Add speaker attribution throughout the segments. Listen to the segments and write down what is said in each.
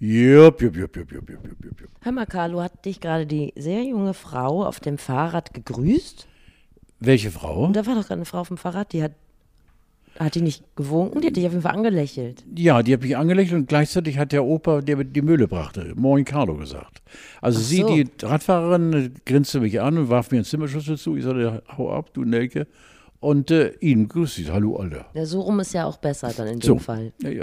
Speaker 1: Jupp, jupp, jupp, jupp, jupp, jupp, jupp, jupp.
Speaker 2: Hör mal, Carlo, hat dich gerade die sehr junge Frau auf dem Fahrrad gegrüßt?
Speaker 1: Welche Frau?
Speaker 2: Und da war doch gerade eine Frau auf dem Fahrrad, die hat. Hat die nicht gewunken? Die hat dich auf jeden Fall angelächelt.
Speaker 1: Ja, die hat mich angelächelt und gleichzeitig hat der Opa, der die Mühle brachte, Moin Carlo gesagt. Also
Speaker 2: Ach
Speaker 1: sie, die Radfahrerin, grinste mich an und warf mir einen Zimmerschlüssel zu. Ich sagte, hau ab, du Nelke. Und äh, ihn grüß ich, hallo Alter.
Speaker 2: Ja, so rum ist ja auch besser dann in dem
Speaker 1: So.
Speaker 2: Fall.
Speaker 1: Ja, ja.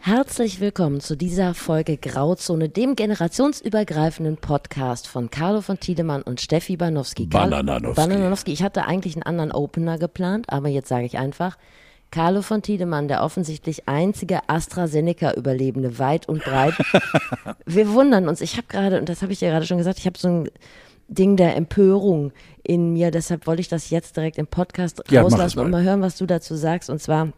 Speaker 2: Herzlich willkommen zu dieser Folge Grauzone, dem generationsübergreifenden Podcast von Carlo von Tiedemann und Steffi Banowski.
Speaker 1: Banananowski.
Speaker 2: Banananowski. Ich hatte eigentlich einen anderen Opener geplant, aber jetzt sage ich einfach, Carlo von Tiedemann, der offensichtlich einzige AstraZeneca-Überlebende weit und breit. Wir wundern uns. Ich habe gerade, und das habe ich dir gerade schon gesagt, ich habe so ein Ding der Empörung in mir. Deshalb wollte ich das jetzt direkt im Podcast
Speaker 1: Ja,
Speaker 2: rauslassen und
Speaker 1: mal.
Speaker 2: mal hören, was du dazu sagst. Und zwar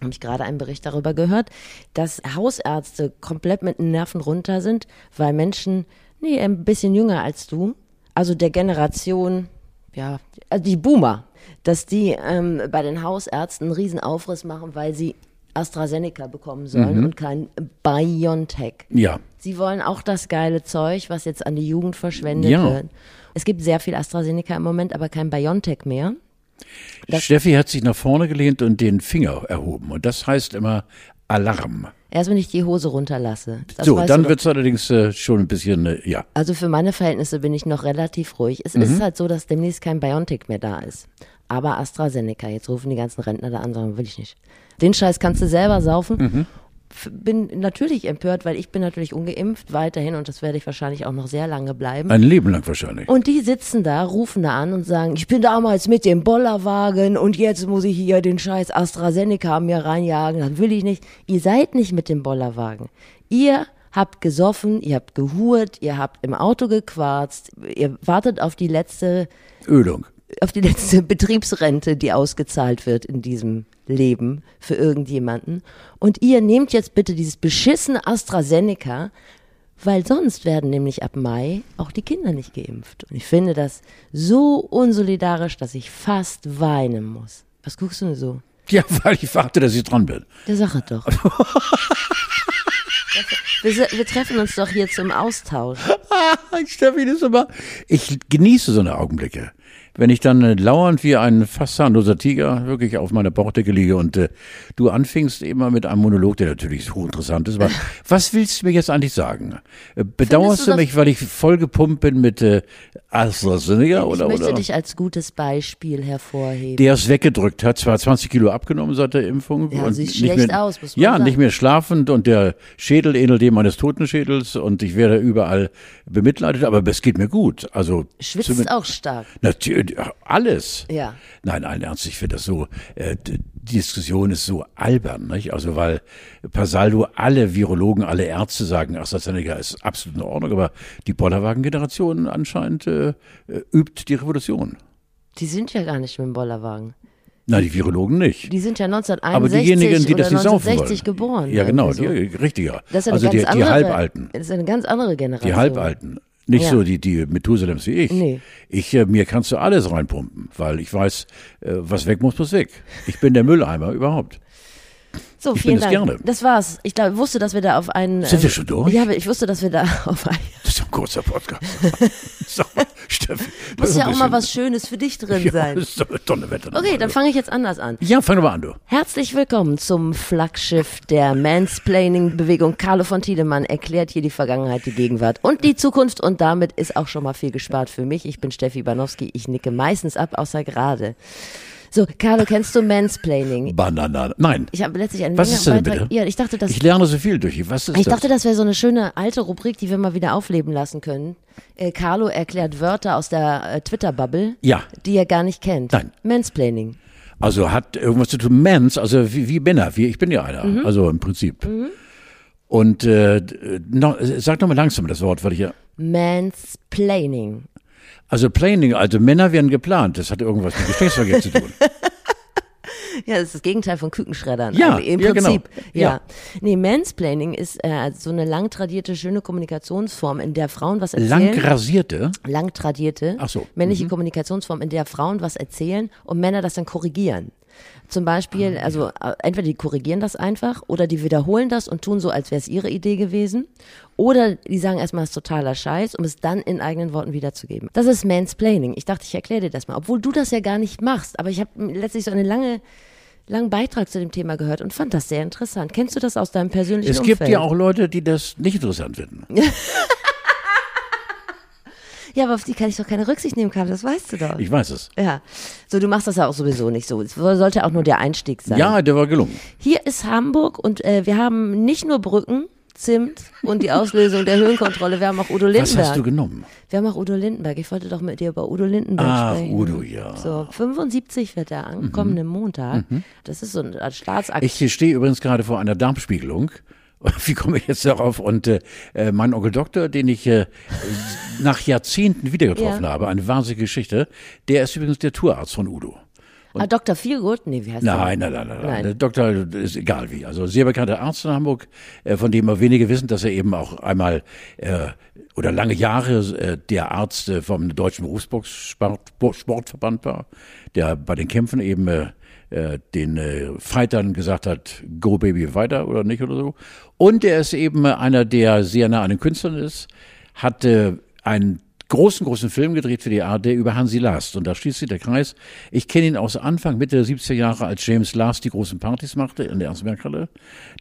Speaker 2: habe ich gerade einen Bericht darüber gehört, dass Hausärzte komplett mit den Nerven runter sind, weil Menschen, nee, ein bisschen jünger als du, also der Generation, ja, also die Boomer, dass die ähm, bei den Hausärzten einen riesen Aufriss machen, weil sie AstraZeneca bekommen sollen und kein BioNTech.
Speaker 1: ja.
Speaker 2: Sie wollen auch das geile Zeug, was jetzt an die Jugend verschwendet
Speaker 1: Ja.
Speaker 2: wird. Es gibt sehr viel AstraZeneca im Moment, aber kein BioNTech mehr. Das-
Speaker 1: Steffi hat sich nach vorne gelehnt und den Finger erhoben. Und das heißt immer Alarm.
Speaker 2: Erst wenn ich die Hose runterlasse. Das
Speaker 1: so, dann wird es allerdings äh, schon ein bisschen, äh, ja.
Speaker 2: Also für meine Verhältnisse bin ich noch relativ ruhig. Es
Speaker 1: Mhm.
Speaker 2: ist halt so, dass demnächst kein BioNTech mehr da ist. Aber AstraZeneca, jetzt rufen die ganzen Rentner da an, sagen, will ich nicht. Den Scheiß kannst du selber saufen.
Speaker 1: Mhm.
Speaker 2: Bin natürlich empört, weil ich bin natürlich ungeimpft weiterhin und das werde ich wahrscheinlich auch noch sehr lange bleiben.
Speaker 1: Ein Leben lang wahrscheinlich.
Speaker 2: Und die sitzen da, rufen da an und sagen, ich bin damals mit dem Bollerwagen und jetzt muss ich hier den scheiß AstraZeneca mir reinjagen, das will ich nicht. Ihr seid nicht mit dem Bollerwagen. Ihr habt gesoffen, ihr habt gehurt, ihr habt im Auto gequarzt, ihr wartet auf die letzte,
Speaker 1: Ölung.
Speaker 2: Auf die letzte Betriebsrente, die ausgezahlt wird in diesem Leben für irgendjemanden. Und ihr nehmt jetzt bitte dieses beschissene AstraZeneca, weil sonst werden nämlich ab Mai auch die Kinder nicht geimpft. Und ich finde das so unsolidarisch, dass ich fast weinen muss. Was guckst du denn so?
Speaker 1: Ja, weil ich warte, dass ich dran bin.
Speaker 2: Der Sache doch. wir, wir treffen uns doch hier zum Austausch.
Speaker 1: Steffi, das immer. Ich genieße so eine Augenblicke. Wenn ich dann äh, lauernd wie ein fast zahnloser Tiger wirklich auf meiner Bauchdecke liege und äh, du anfingst immer mit einem Monolog, der natürlich hochinteressant ist, aber was willst du mir jetzt eigentlich sagen? Äh, bedauerst
Speaker 2: du
Speaker 1: du, mich, weil ich vollgepumpt bin mit äh, AstraZeneca
Speaker 2: Ich
Speaker 1: oder,
Speaker 2: möchte
Speaker 1: oder?
Speaker 2: dich als gutes Beispiel hervorheben.
Speaker 1: der es weggedrückt hat, zwar 20 Kilo abgenommen seit der Impfung.
Speaker 2: Ja,
Speaker 1: und
Speaker 2: sieht
Speaker 1: nicht
Speaker 2: schlecht
Speaker 1: mehr,
Speaker 2: aus, muss man
Speaker 1: Ja,
Speaker 2: sagen.
Speaker 1: nicht mehr schlafend und der Schädel ähnelt dem eines Totenschädels und ich werde überall bemitleidet, aber es geht mir gut. Also
Speaker 2: Schwitzt auch stark.
Speaker 1: Natürlich, alles.
Speaker 2: Ja.
Speaker 1: Nein, allen Ernst, ich finde das so, äh, die Diskussion ist so albern, nicht? Also, weil per Saldo alle Virologen, alle Ärzte sagen, AstraZeneca ist absolut in Ordnung, aber die Bollerwagen-Generation anscheinend äh, äh, übt die Revolution.
Speaker 2: Die sind ja gar nicht mit dem Bollerwagen.
Speaker 1: Na, die Virologen nicht.
Speaker 2: Die sind ja
Speaker 1: Aber
Speaker 2: 1961
Speaker 1: diejenigen, die das nicht saufen
Speaker 2: 1960
Speaker 1: wollen.
Speaker 2: geboren.
Speaker 1: Ja, genau,
Speaker 2: irgendwie
Speaker 1: die,
Speaker 2: so.
Speaker 1: richtiger.
Speaker 2: Das ist eine
Speaker 1: also
Speaker 2: ganz
Speaker 1: die, die
Speaker 2: andere,
Speaker 1: Halbalten.
Speaker 2: Das ist eine ganz andere Generation.
Speaker 1: Die Halbalten. Nicht
Speaker 2: Ja.
Speaker 1: so die, die Methuselems wie ich.
Speaker 2: Nee.
Speaker 1: Ich, äh, mir kannst du alles reinpumpen, weil ich weiß, äh, was weg muss, muss weg. Ich bin der Mülleimer überhaupt.
Speaker 2: So,
Speaker 1: Ich
Speaker 2: vielen Dank.
Speaker 1: gerne.
Speaker 2: Das war's. Ich glaub, wusste, dass wir da auf einen.
Speaker 1: Sind wir
Speaker 2: ähm,
Speaker 1: schon durch?
Speaker 2: Ja, ich wusste, dass wir da auf einen.
Speaker 1: Das ist ein kurzer Podcast. so, Steffi.
Speaker 2: Muss ja auch mal was Schönes für dich drin
Speaker 1: Ja,
Speaker 2: sein.
Speaker 1: das ist doch eine Donnerwetter.
Speaker 2: Okay, dann fange ich jetzt anders an.
Speaker 1: Ja, fang mal an, du.
Speaker 2: Herzlich willkommen zum Flaggschiff der Mansplaining-Bewegung. Carlo von Tiedemann erklärt hier die Vergangenheit, die Gegenwart und die Zukunft. Und damit ist auch schon mal viel gespart für mich. Ich bin Steffi Banowski. Ich nicke meistens ab, außer gerade. So, Carlo, kennst du Mansplaining?
Speaker 1: Banana. Nein.
Speaker 2: Ich habe letztlich einen
Speaker 1: Was ist denn bitte?
Speaker 2: Ja, ich dachte, das
Speaker 1: Ich lerne so viel durch. Was ist
Speaker 2: Ich
Speaker 1: das?
Speaker 2: dachte, das wäre so eine schöne alte Rubrik, die wir mal wieder aufleben lassen können. Äh, Carlo erklärt Wörter aus der äh, Twitter-Bubble,
Speaker 1: Ja.
Speaker 2: die er gar nicht kennt.
Speaker 1: Nein.
Speaker 2: Mansplaining.
Speaker 1: Also hat irgendwas zu tun, Mens, also wie, wie Männer, wie ich bin ja einer,
Speaker 2: Mhm.
Speaker 1: also im Prinzip. Und äh, d- no, sag doch mal langsam das Wort, weil ich ja.
Speaker 2: Mansplaining.
Speaker 1: Also Planning, also Männer werden geplant, das hat irgendwas mit Geschlechtsverkehr zu tun.
Speaker 2: Ja, das ist das Gegenteil von Kükenschreddern.
Speaker 1: Ja,
Speaker 2: eigentlich, im
Speaker 1: ja, genau.
Speaker 2: Prinzip. Ja.
Speaker 1: Ja.
Speaker 2: Nee, Mansplaining ist äh, so eine lang tradierte, schöne Kommunikationsform, in der Frauen was erzählen.
Speaker 1: Lang rasierte.
Speaker 2: lang tradierte
Speaker 1: Ach so. Mhm.
Speaker 2: männliche Kommunikationsform, in der Frauen was erzählen und Männer das dann korrigieren. Zum Beispiel,
Speaker 1: Ah,
Speaker 2: also äh, entweder die korrigieren das einfach oder die wiederholen das und tun so, als wäre es ihre Idee gewesen. Oder die sagen erstmal, es ist totaler Scheiß, um es dann in eigenen Worten wiederzugeben. Das ist Mansplaining. Ich dachte, ich erkläre dir das mal. Obwohl du das ja gar nicht machst. Aber ich habe letztlich so eine lange, langen Beitrag zu dem Thema gehört und fand das sehr interessant. Kennst du das aus deinem persönlichen
Speaker 1: Es
Speaker 2: Umfeld?
Speaker 1: gibt ja auch Leute, die das nicht interessant finden.
Speaker 2: Ja, aber auf die kann ich doch keine Rücksicht nehmen, Karl, das weißt du doch.
Speaker 1: Ich weiß es.
Speaker 2: Ja, so du machst das ja auch sowieso nicht so. Es sollte auch nur der Einstieg sein.
Speaker 1: Ja, der war gelungen.
Speaker 2: Hier ist Hamburg und äh, wir haben nicht nur Brücken, Zimt und die Auslösung der Höhenkontrolle, wir haben auch Udo
Speaker 1: Was
Speaker 2: Lindenberg.
Speaker 1: hast du genommen?
Speaker 2: wir haben auch Udo Lindenberg. Ich wollte doch mit dir über Udo Lindenberg
Speaker 1: Ach,
Speaker 2: sprechen.
Speaker 1: Udo, ja.
Speaker 2: So, 75 wird er an, kommenden Montag. Das ist so ein ein Staatsakt.
Speaker 1: Ich stehe übrigens gerade vor einer Darmspiegelung. Wie komme ich jetzt darauf? Und äh, äh, mein Onkel Doktor, den ich äh, nach Jahrzehnten wieder getroffen
Speaker 2: Ja.
Speaker 1: habe, eine wahnsinnige Geschichte, der ist übrigens der Tourarzt von Udo.
Speaker 2: Ah, Dr. Feelgood? Nee, wie heißt der?
Speaker 1: Nein, nein, nein, nein, nein.
Speaker 2: Nein.
Speaker 1: Der Doktor ist egal wie. Also sehr bekannter Arzt in Hamburg, äh, von dem aber wenige wissen, dass er eben auch einmal äh, oder lange Jahre äh, der Arzt äh, vom Deutschen Berufsboxsportverband war, der bei den Kämpfen eben äh, äh, den äh, Fightern gesagt hat, go baby weiter oder nicht oder so. Und er ist eben einer, der sehr nah an den Künstlern ist, hat äh, einen großen, großen Film gedreht für die ARD über Hansi Last. Und da schließt sich der Kreis. Ich kenne ihn aus Anfang, Mitte der 70er Jahre, als James Last die großen Partys machte in der Ernst-Merck-Halle.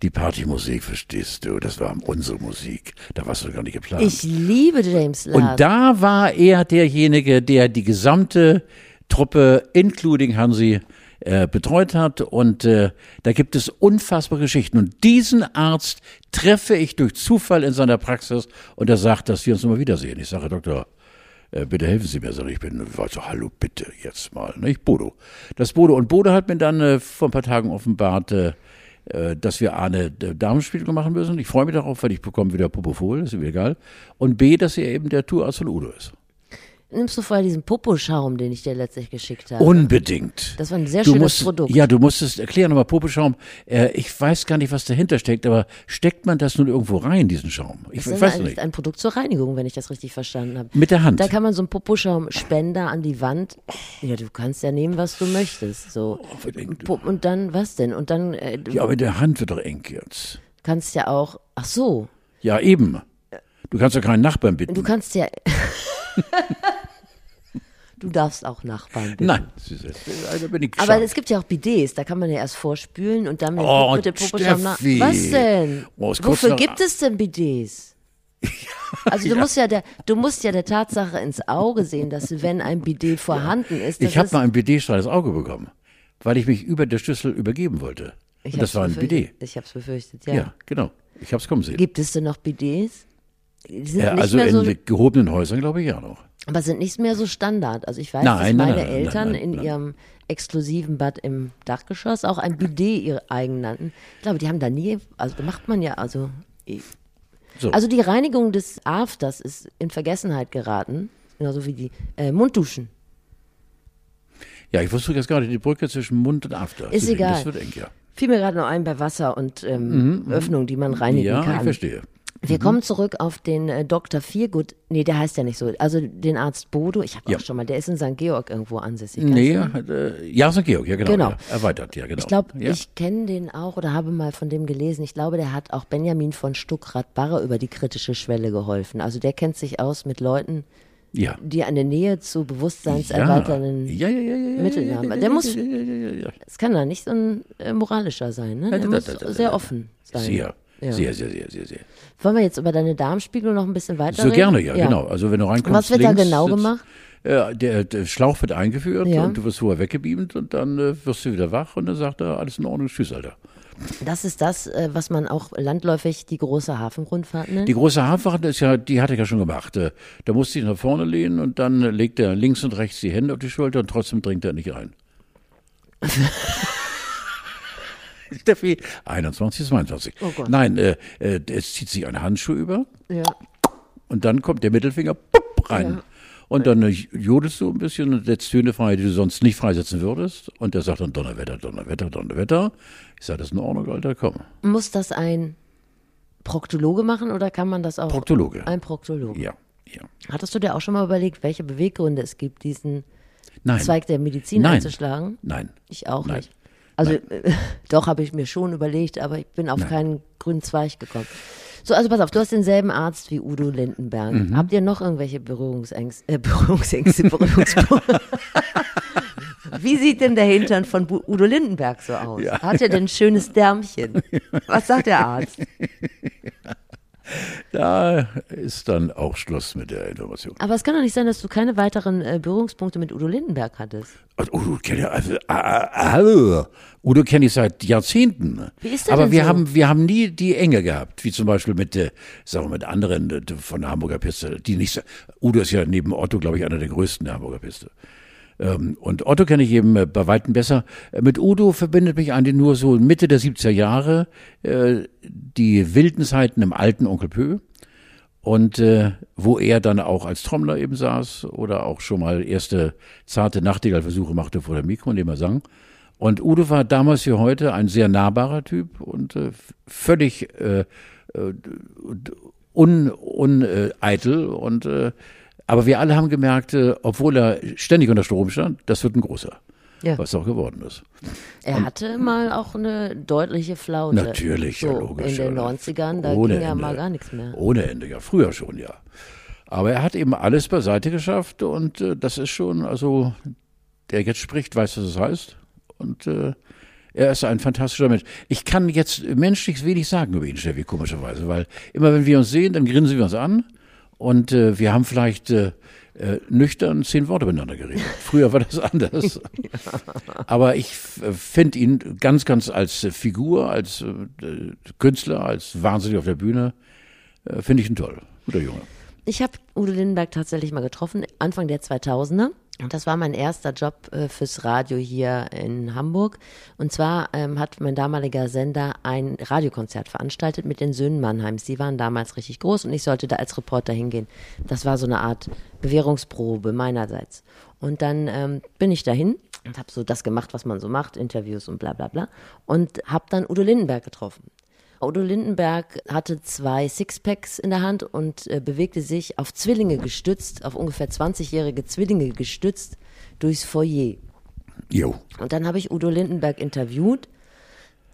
Speaker 1: Die Partymusik, verstehst du, das war unsere Musik. Da warst du gar nicht geplant.
Speaker 2: Ich liebe James Last.
Speaker 1: Und da war er derjenige, der die gesamte Truppe, including Hansi, äh, betreut hat. Und äh, da gibt es unfassbare Geschichten. Und diesen Arzt treffe ich durch Zufall in seiner Praxis und er sagt, dass wir uns nochmal wiedersehen. Ich sage, Doktor, äh, bitte helfen Sie mir. Sag ich, ich bin, also, hallo, bitte, jetzt mal. Nicht Bodo. Das Bodo. Und Bodo hat mir dann äh, vor ein paar Tagen offenbart, äh, äh, dass wir A, eine äh, Damenspiegelung machen müssen. Ich freue mich darauf, weil ich bekomme wieder Propofol, ist mir egal. Und B, dass er eben der Tourarzt von Udo ist.
Speaker 2: Nimmst du vorher diesen Poposchaum, den ich dir letztlich geschickt habe?
Speaker 1: Unbedingt.
Speaker 2: Das war ein sehr
Speaker 1: du
Speaker 2: schönes
Speaker 1: musst,
Speaker 2: Produkt.
Speaker 1: Ja, du musstest erklären nochmal Popeschaum. Äh, ich weiß gar nicht, was dahinter steckt, aber steckt man das nun irgendwo rein, diesen Schaum? Ich
Speaker 2: Das ist
Speaker 1: weiß
Speaker 2: ein,
Speaker 1: nicht.
Speaker 2: ein Produkt zur Reinigung, wenn ich das richtig verstanden habe.
Speaker 1: Mit der Hand.
Speaker 2: Da kann man so einen Poposchaum-Spender an die Wand. Ja, du kannst ja nehmen, was du möchtest. So.
Speaker 1: Oh,
Speaker 2: Und dann, was denn? Und dann äh,
Speaker 1: Ja, aber in der Hand wird doch eng jetzt.
Speaker 2: kannst ja auch, ach so,
Speaker 1: Ja, eben. Du kannst doch keinen Nachbarn bitten.
Speaker 2: du kannst ja, du darfst auch Nachbarn bitten.
Speaker 1: Nein, da bin ich
Speaker 2: Aber es gibt ja auch Bidets, da kann man ja erst vorspülen und dann mit,
Speaker 1: Oh,
Speaker 2: mit dem Poposchaum nach. Was denn?
Speaker 1: Oh,
Speaker 2: Wofür gibt es denn Bidets? Also du musst ja der, du musst ja der Tatsache ins Auge sehen, dass wenn ein Bidet vorhanden ist,
Speaker 1: Ich habe mal ein BD-Strahl ins Auge bekommen, weil ich mich über der Schlüssel übergeben wollte.
Speaker 2: ich
Speaker 1: Und das war ein. BD.
Speaker 2: Ich habe es befürchtet, ja.
Speaker 1: Ja. genau. Ich habe es kommen sehen.
Speaker 2: Gibt es denn noch Bidets? Sind
Speaker 1: Ja,
Speaker 2: nicht
Speaker 1: also
Speaker 2: mehr so,
Speaker 1: in gehobenen Häusern glaube ich ja noch.
Speaker 2: aber sind nicht mehr so Standard. Also ich weiß,
Speaker 1: Nein,
Speaker 2: dass meine
Speaker 1: nein,
Speaker 2: Eltern
Speaker 1: nein,
Speaker 2: in ihrem exklusiven Bad im Dachgeschoss auch ein Bidet ihr eigen nannten. Ich glaube, die haben da nie, also macht man ja, also ich-
Speaker 1: So.
Speaker 2: Also die Reinigung des Afters ist in Vergessenheit geraten, genauso wie die äh, Mundduschen.
Speaker 1: Ja, ich wusste jetzt gerade die Brücke zwischen Mund und After.
Speaker 2: Ist egal.
Speaker 1: Das wird eng, ja.
Speaker 2: Fiel mir gerade noch ein bei Wasser und ähm, Öffnung, die man reinigen
Speaker 1: Mhm, Ja, ich
Speaker 2: kann.
Speaker 1: verstehe.
Speaker 2: Wir kommen zurück auf den äh, Dr. Viergut. Nee, der heißt ja nicht so. Also den Arzt Bodo. Ich habe
Speaker 1: Ja.
Speaker 2: auch schon mal, der ist in St. Georg irgendwo ansässig.
Speaker 1: Nee, äh, ja, St. Georg, ja genau.
Speaker 2: Genau.
Speaker 1: Ja, erweitert, ja genau.
Speaker 2: Ich glaube,
Speaker 1: ja.
Speaker 2: ich kenne den auch oder habe mal von dem gelesen. Ich glaube, der hat auch Benjamin von Stuckrad-Barre über die kritische Schwelle geholfen. Also der kennt sich aus mit Leuten,
Speaker 1: ja.
Speaker 2: die eine Nähe zu bewusstseinserweiternden
Speaker 1: ja, ja,
Speaker 2: Mitteln haben. Der muss-. Es kann da nicht so ein äh, moralischer sein, ne? Der muss sehr offen sein.
Speaker 1: Sehr,
Speaker 2: Ja.
Speaker 1: sehr, sehr, sehr, sehr, sehr.
Speaker 2: Wollen wir jetzt über deine Darmspiegel noch ein bisschen weiter
Speaker 1: So
Speaker 2: reden?
Speaker 1: gerne, ja, genau. Also wenn du reinkommst,
Speaker 2: Was wird da genau
Speaker 1: sitzt-
Speaker 2: gemacht?
Speaker 1: Äh, der, der Schlauch wird eingeführt
Speaker 2: Ja.
Speaker 1: und du wirst vorher weggebeamt und dann äh, wirst du wieder wach und dann sagt er, alles in Ordnung, tschüss, Alter.
Speaker 2: Das ist das, äh, was man auch landläufig die große Hafenrundfahrt nennt.
Speaker 1: Die große Haarfahrt ist ja, die hatte ich ja schon gemacht. Äh, Da musste ich nach vorne lehnen und dann legt er links und rechts die Hände auf die Schulter und trotzdem dringt er nicht ein. Steffi, 21, 22.
Speaker 2: Oh Gott.
Speaker 1: Nein, äh, äh, es zieht sich ein Handschuh über
Speaker 2: ja.
Speaker 1: und dann kommt der Mittelfinger pupp, rein. Und dann jodelst du ein bisschen und setzt Töne frei, die du sonst nicht freisetzen würdest. Und der sagt dann Donnerwetter, Donnerwetter, Donnerwetter. Ich sage, das ist in Ordnung, Alter, komm.
Speaker 2: Muss das ein Proktologe machen oder kann man das auch?
Speaker 1: Proktologe.
Speaker 2: Ein Proktologe.
Speaker 1: Ja, ja.
Speaker 2: Hattest du dir auch schon mal überlegt, welche Beweggründe es gibt, diesen
Speaker 1: Nein.
Speaker 2: Zweig der Medizin
Speaker 1: Nein.
Speaker 2: einzuschlagen?
Speaker 1: Nein.
Speaker 2: Ich auch
Speaker 1: Nein.
Speaker 2: nicht. Also äh, doch habe ich mir schon überlegt, aber ich bin auf
Speaker 1: Nein.
Speaker 2: keinen grünen Zweig gekommen. So, also pass auf, du hast denselben Arzt wie Udo Lindenberg.
Speaker 1: Mhm.
Speaker 2: Habt ihr noch irgendwelche Berührungsängste? Äh, Berührungsängste, Berührungspunkte? Wie sieht denn der Hintern von Udo Lindenberg so aus? Hat er denn ein schönes Därmchen? Was sagt der Arzt?
Speaker 1: Da ist dann auch Schluss mit der Information.
Speaker 2: Aber es kann doch nicht sein, dass du keine weiteren äh, Berührungspunkte mit Udo Lindenberg hattest.
Speaker 1: Also, Udo kenne ich, also, ah, Udo kenne ich seit Jahrzehnten.
Speaker 2: Wie ist der
Speaker 1: Aber wir
Speaker 2: so?
Speaker 1: haben, wir haben nie die Enge gehabt, wie zum Beispiel mit, äh, sagen wir, mit anderen äh, von der Hamburger Piste, die nicht Udo ist ja neben Otto, glaube ich, einer der größten der Hamburger Piste. Ähm, und Otto kenne ich eben äh, bei Weitem besser. Äh, Mit Udo verbindet mich eigentlich nur so Mitte der 70er Jahre äh, die wilden Zeiten im alten Onkel Pö. Und äh, wo er dann auch als Trommler eben saß oder auch schon mal erste zarte Nachtigallversuche machte vor dem Mikro, indem er sang. Und Udo war damals wie heute ein sehr nahbarer Typ und äh, völlig äh, äh, un, uneitel. Und, äh, aber wir alle haben gemerkt, äh, obwohl er ständig unter Strom stand, das wird ein großer,
Speaker 2: Ja.
Speaker 1: was auch geworden ist.
Speaker 2: Er hatte mal auch eine deutliche Flaute.
Speaker 1: Natürlich,
Speaker 2: so,
Speaker 1: ja, logisch.
Speaker 2: In den
Speaker 1: ja.
Speaker 2: 90ern, da ging ja
Speaker 1: Ende.
Speaker 2: mal gar nichts mehr.
Speaker 1: Ohne Ende, ja, früher schon, ja. Aber er hat eben alles beiseite geschafft und äh, das ist schon, also, der jetzt spricht, weiß, was es heißt. Und äh, er ist ein fantastischer Mensch. Ich kann jetzt menschlich wenig sagen über ihn, Steffi, komischerweise, weil immer wenn wir uns sehen, dann grinsen wir uns an und äh, wir haben vielleicht äh, äh, nüchtern zehn Worte miteinander geredet. Früher war das anders. Aber ich äh, finde ihn ganz, ganz als äh, Figur, als Künstler, als wahnsinnig auf der Bühne, finde ich ihn toll. Guter Junge.
Speaker 2: Ich habe Udo Lindenberg tatsächlich mal getroffen, Anfang der 2000er. Und das war mein erster Job äh, fürs Radio hier in Hamburg. Und zwar ähm, hat mein damaliger Sender ein Radiokonzert veranstaltet mit den Söhnen Mannheims. Die waren damals richtig groß und ich sollte da als Reporter hingehen. Das war so eine Art Bewährungsprobe meinerseits. Und dann ähm, bin ich dahin und habe so das gemacht, was man so macht, Interviews und bla bla bla. Und habe dann Udo Lindenberg getroffen. Udo Lindenberg hatte zwei Sixpacks in der Hand und äh, bewegte sich auf Zwillinge gestützt, auf ungefähr 20-jährige Zwillinge gestützt durchs Foyer.
Speaker 1: Jo.
Speaker 2: Und dann habe ich Udo Lindenberg interviewt,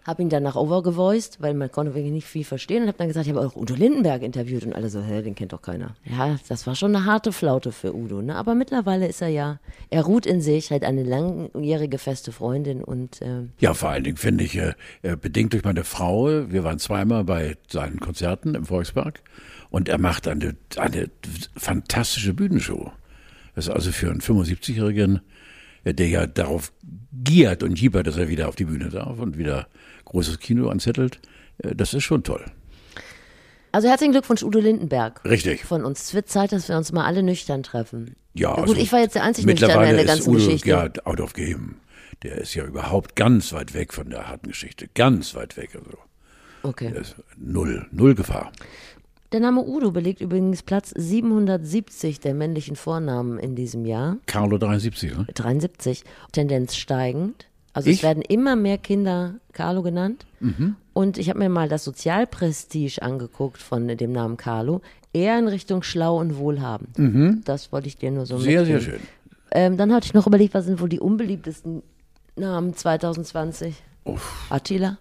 Speaker 2: habe ihn danach overgevoiced, weil man konnte wirklich nicht viel verstehen und habe dann gesagt, ich habe auch Udo Lindenberg interviewt und alle so, hä, den kennt doch keiner. Ja, das war schon eine harte Flaute für Udo, ne? Aber mittlerweile ist er ja, er ruht in sich, hat eine langjährige feste Freundin und äh,
Speaker 1: Ja, vor allen Dingen finde ich, äh, bedingt durch meine Frau, wir waren zweimal bei seinen Konzerten im Volkspark und er macht eine, eine fantastische Bühnenshow. Das ist also für einen 75-Jährigen, äh, der ja darauf giert und jiebert, dass er wieder auf die Bühne darf und wieder großes Kino anzettelt, äh, das ist schon toll.
Speaker 2: Also herzlichen Glückwunsch, Udo Lindenberg.
Speaker 1: Richtig.
Speaker 2: Von uns. Es wird Zeit, dass wir uns mal alle nüchtern treffen.
Speaker 1: Ja,
Speaker 2: Na gut,
Speaker 1: also
Speaker 2: ich war jetzt der einzige Nüchterne in der ganzen
Speaker 1: Udo,
Speaker 2: Geschichte.
Speaker 1: Ja, out of game. Der ist ja überhaupt ganz weit weg von der harten Geschichte. Ganz weit weg. Also.
Speaker 2: Okay.
Speaker 1: Null, null Gefahr.
Speaker 2: Der Name Udo belegt übrigens Platz 770 der männlichen Vornamen in diesem Jahr.
Speaker 1: Carlo 73, ne?
Speaker 2: 73. Tendenz steigend. Also
Speaker 1: Ich?
Speaker 2: es werden immer mehr Kinder Carlo genannt. Und ich habe mir mal das Sozialprestige angeguckt von dem Namen Carlo. Eher in Richtung schlau und wohlhabend. Das wollte ich dir nur so
Speaker 1: Sehr, sehr
Speaker 2: mitgeben.
Speaker 1: schön.
Speaker 2: Ähm, dann hatte ich noch überlegt, was sind wohl die unbeliebtesten Namen 2020? Attila?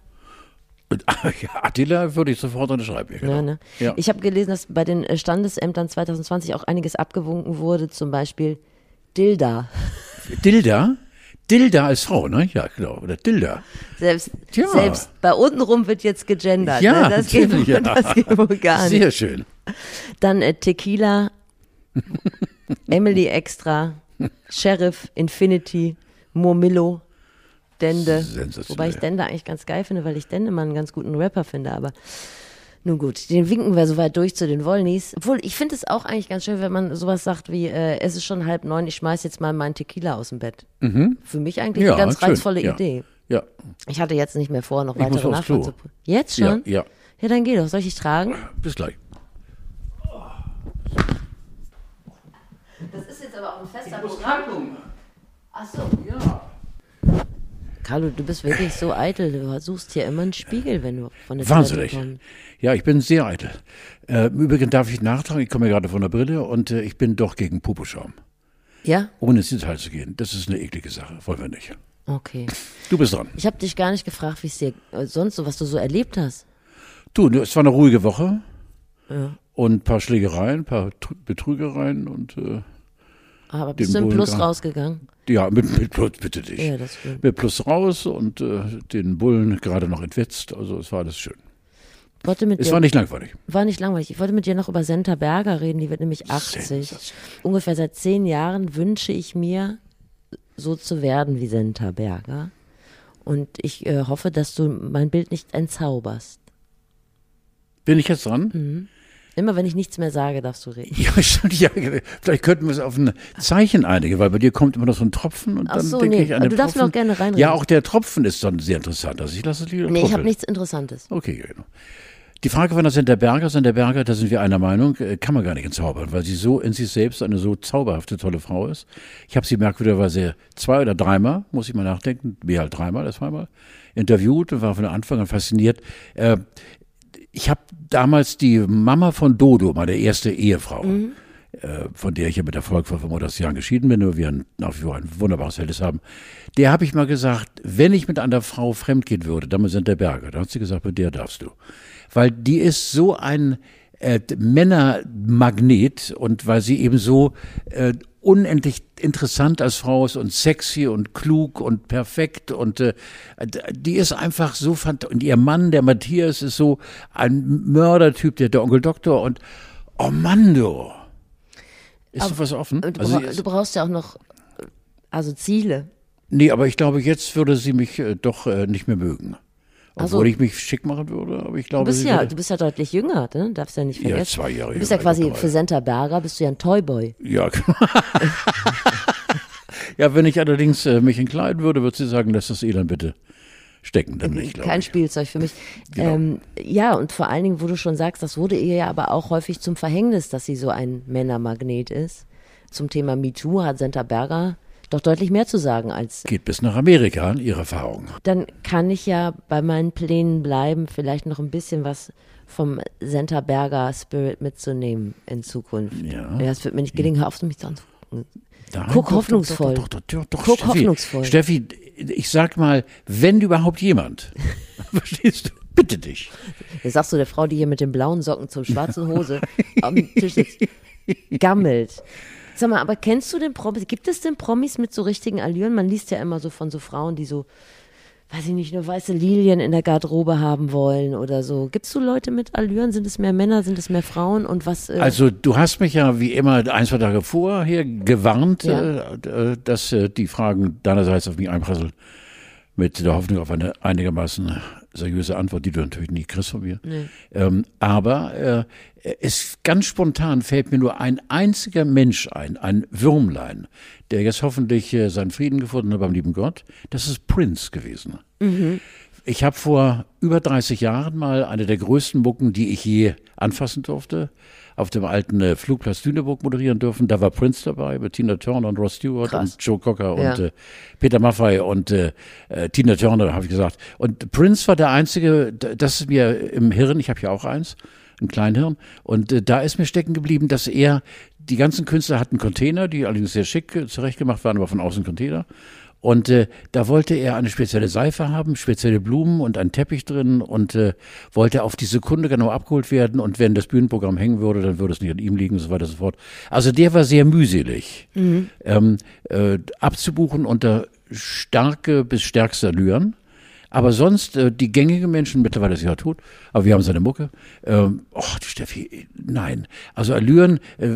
Speaker 1: Ja, Attila würde ich sofort unterschreiben. Ja, genau.
Speaker 2: Ja, ne?
Speaker 1: ja.
Speaker 2: Ich habe gelesen, dass bei den äh, Standesämtern 2020 auch einiges abgewunken wurde, zum Beispiel Dilda.
Speaker 1: Dilda? Dilda als Frau, ne? Ja, genau. Oder Dilda.
Speaker 2: Selbst,
Speaker 1: Tja.
Speaker 2: selbst bei untenrum wird jetzt gegendert.
Speaker 1: Ja,
Speaker 2: ne? das, geht,
Speaker 1: ja.
Speaker 2: das geht wohl gar nicht.
Speaker 1: Sehr schön.
Speaker 2: Dann äh, Tequila, Emily Extra, Sheriff, Infinity, Murmillo, Dende. Wobei ich Dende eigentlich ganz geil finde, weil ich Dende mal einen ganz guten Rapper finde, aber nun gut, den winken wir soweit durch zu den Wollnis. Obwohl, ich finde es auch eigentlich ganz schön, wenn man sowas sagt wie, äh, es ist schon halb neun, ich schmeiß jetzt mal meinen Tequila aus dem Bett. Für mich eigentlich
Speaker 1: Mhm. Ja,
Speaker 2: eine ganz
Speaker 1: schön.
Speaker 2: reizvolle
Speaker 1: ja.
Speaker 2: Idee.
Speaker 1: Ja.
Speaker 2: Ich hatte jetzt nicht mehr vor, noch
Speaker 1: Ich
Speaker 2: weitere. Nachfragen zu Jetzt
Speaker 1: Ja,
Speaker 2: schon?
Speaker 1: ja.
Speaker 2: Ja, dann geh doch. Soll ich dich tragen?
Speaker 1: Bis gleich.
Speaker 2: Das ist jetzt aber auch ein fester Programm. Ach so.
Speaker 1: Ja.
Speaker 2: Carlo, du bist wirklich so eitel. Du suchst hier immer einen Spiegel, wenn du von der
Speaker 1: Wahnsinnig.
Speaker 2: Toilette kommst.
Speaker 1: Ja, ich bin sehr eitel. Äh, Im Übrigen darf ich nachtragen, ich komme ja gerade von der Brille und äh, ich bin doch gegen Pupuschaum.
Speaker 2: Ja?
Speaker 1: Ohne ins Detail zu gehen. Das ist eine eklige Sache. Wollen wir nicht.
Speaker 2: Okay.
Speaker 1: Du bist dran.
Speaker 2: Ich habe dich gar nicht gefragt, wie es dir äh, sonst so, was du so erlebt hast.
Speaker 1: Du, es war eine ruhige Woche.
Speaker 2: Ja.
Speaker 1: Und ein paar Schlägereien, ein paar Tr- Betrügereien und äh,
Speaker 2: Aber bist du im Plus rausgegangen?
Speaker 1: Ja, mit, mit Plus, bitte dich.
Speaker 2: Ja.
Speaker 1: Mit Plus raus und äh, den Bullen gerade noch entwetzt. Also es war alles schön.
Speaker 2: Wollte mit
Speaker 1: Es
Speaker 2: dir,
Speaker 1: war nicht langweilig.
Speaker 2: war nicht langweilig. Ich wollte mit dir noch über Senta Berger reden. Die wird nämlich 80.
Speaker 1: Sensation.
Speaker 2: Ungefähr seit zehn Jahren wünsche ich mir, so zu werden wie Senta Berger. Und ich äh, hoffe, dass du mein Bild nicht entzauberst.
Speaker 1: Bin ich jetzt dran?
Speaker 2: Mhm. Immer wenn ich nichts mehr sage, darfst du reden.
Speaker 1: Ja, ja, vielleicht könnten wir es auf ein Zeichen einigen, weil bei dir kommt immer noch so ein Tropfen und
Speaker 2: Ach
Speaker 1: dann
Speaker 2: so,
Speaker 1: denke
Speaker 2: nee,
Speaker 1: ich an den
Speaker 2: du darfst mir
Speaker 1: Tropfen.
Speaker 2: auch gerne reinreden.
Speaker 1: Ja, auch der Tropfen ist dann sehr interessant. Also ich lasse es lieber
Speaker 2: Nee, ich habe nichts Interessantes.
Speaker 1: Okay, genau. Die Frage sind der Berger, sind der Berger, da sind wir einer Meinung, äh, kann man gar nicht entzaubern, weil sie so in sich selbst eine so zauberhafte, tolle Frau ist. Ich habe sie merkwürdigerweise zwei oder dreimal, muss ich mal nachdenken, mehr als dreimal, als zweimal, interviewt und war von Anfang an fasziniert. Äh, ich habe damals die Mama von Dodo, meine erste Ehefrau, äh, von der ich ja mit Erfolg vor 35 Jahren geschieden bin, nur wir ein, nach wie vor ein wunderbares Verhältnis haben, der habe ich mal gesagt, wenn ich mit einer Frau fremdgehen würde, dann sind der Berger. Da hat sie gesagt, mit der darfst du. Weil die ist so ein äh, Männermagnet und weil sie eben so äh, unendlich interessant als Frau ist und sexy und klug und perfekt und äh, die ist einfach so fantastisch. Und ihr Mann, der Matthias, ist so ein Mördertyp, der, der Onkel Doktor und oh Mann, du. Ist
Speaker 2: Aber-
Speaker 1: noch was offen?
Speaker 2: Du,
Speaker 1: Also
Speaker 2: du brauchst ja auch noch, äh, also Ziele.
Speaker 1: Nee, aber ich glaube, jetzt würde sie mich äh, doch äh, nicht mehr mögen.
Speaker 2: Ach
Speaker 1: Obwohl
Speaker 2: so.
Speaker 1: ich mich schick machen würde, aber ich
Speaker 2: Du
Speaker 1: glaube,
Speaker 2: bist
Speaker 1: sie
Speaker 2: ja, du bist ja deutlich jünger, ne? Darfst ja nicht
Speaker 1: Ja,
Speaker 2: vergessen.
Speaker 1: zwei Jahre
Speaker 2: Du bist ja quasi für Senta Berger bist du ja ein Toyboy.
Speaker 1: ja. ja, wenn ich allerdings äh, mich entkleiden würde, würde sie sagen, lass das Elend bitte stecken, dann nicht, glaube
Speaker 2: Kein
Speaker 1: ich.
Speaker 2: Spielzeug für mich.
Speaker 1: Genau.
Speaker 2: Ähm, ja, und vor allen Dingen, wo du schon sagst, das wurde ihr ja aber auch häufig zum Verhängnis, dass sie so ein Männermagnet ist. Zum Thema MeToo hat Senta Berger doch deutlich mehr zu sagen als
Speaker 1: Geht bis nach Amerika an ihre Erfahrung.
Speaker 2: dann kann ich ja bei meinen Plänen bleiben, vielleicht noch ein bisschen was vom Senta Berger Spirit mitzunehmen in Zukunft.
Speaker 1: Ja.
Speaker 2: Ja, es wird mir nicht gelingen, hör auf, mich zu anzugucken.
Speaker 1: Nein,
Speaker 2: Guck hoffnungsvoll.
Speaker 1: Doch, doch, doch, doch, doch,
Speaker 2: Guck
Speaker 1: Steffi,
Speaker 2: hoffnungsvoll.
Speaker 1: Steffi, ich sag mal, wenn überhaupt jemand, verstehst du, bitte dich.
Speaker 2: Jetzt sagst du der Frau, die hier mit den blauen Socken zur schwarzen Hose am Tisch sitzt, gammelt. Sag mal, aber kennst du den Promis? Gibt es denn Promis mit so richtigen Allüren? Man liest ja immer so von so Frauen, die so, weiß ich nicht, nur weiße Lilien in der Garderobe haben wollen oder so. Gibst du Leute mit Allüren? Sind es mehr Männer? Sind es mehr Frauen? Und was? Äh,
Speaker 1: Also du hast mich ja wie immer ein, zwei Tage vorher gewarnt,
Speaker 2: Ja.
Speaker 1: äh, äh, dass äh, die Fragen deinerseits auf mich einprasseln, mit der Hoffnung auf eine einigermaßen seriöse Antwort, die du natürlich nie kriegst von mir. Ähm, aber äh, es ganz spontan fällt mir nur ein einziger Mensch ein, ein Würmlein, der jetzt hoffentlich äh, seinen Frieden gefunden hat beim lieben Gott. Das ist Prince gewesen. Ich habe vor über 30 Jahren mal eine der größten Mucken, die ich je anfassen durfte, auf dem alten äh, Flugplatz Lüneburg moderieren dürfen. Da war Prince dabei mit Tina Turner und Ross Stewart
Speaker 2: Krass.
Speaker 1: und Joe Cocker
Speaker 2: Ja.
Speaker 1: und äh, Peter Maffay und äh, äh, Tina Turner, habe ich gesagt. Und Prince war der einzige, das ist mir im Hirn, ich habe ja auch eins, ein Kleinhirn, und äh, da ist mir stecken geblieben, dass er, die ganzen Künstler hatten Container, die allerdings sehr schick äh, zurechtgemacht waren, aber von außen Container. Und äh, da wollte er eine spezielle Seife haben, spezielle Blumen und einen Teppich drin und äh, wollte auf die Sekunde genau abgeholt werden. Und wenn das Bühnenprogramm hängen würde, dann würde es nicht an ihm liegen und so weiter und so fort. Also der war sehr mühselig ähm, äh, abzubuchen unter starke bis stärkste Allüren. Aber sonst, äh, die gängigen Menschen, mittlerweile ist er ja tot, aber wir haben seine Mucke. Ähm, oh, die Steffi, nein. Also Allüren, äh,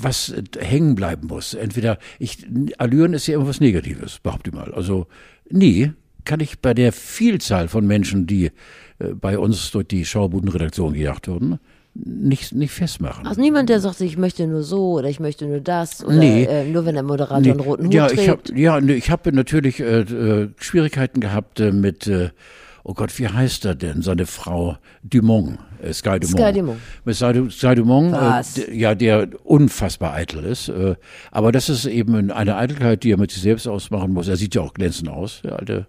Speaker 1: was äh, hängen bleiben muss. Entweder, ich, Allüren ist ja immer was Negatives, behaupte ich mal. Also, nie kann ich bei der Vielzahl von Menschen, die äh, bei uns durch die Schaubudenredaktion gejagt wurden, nicht, nicht festmachen.
Speaker 2: also niemand, der sagt, ich möchte nur so oder ich möchte nur das oder
Speaker 1: Nee.
Speaker 2: äh, nur wenn der Moderator einen roten Hut
Speaker 1: ja,
Speaker 2: trägt.
Speaker 1: ich hab, ja, nee, ich habe natürlich äh, äh, Schwierigkeiten gehabt äh, mit äh, oh Gott, wie heißt er denn? Seine Frau Dumont, äh, Sky Dumont.
Speaker 2: Sky Dumont.
Speaker 1: Mit Sky, Sky Dumont,
Speaker 2: Was?
Speaker 1: ja, der unfassbar eitel ist. Aber das ist eben eine Eitelkeit, die er mit sich selbst ausmachen muss. Er sieht ja auch glänzend aus, der alte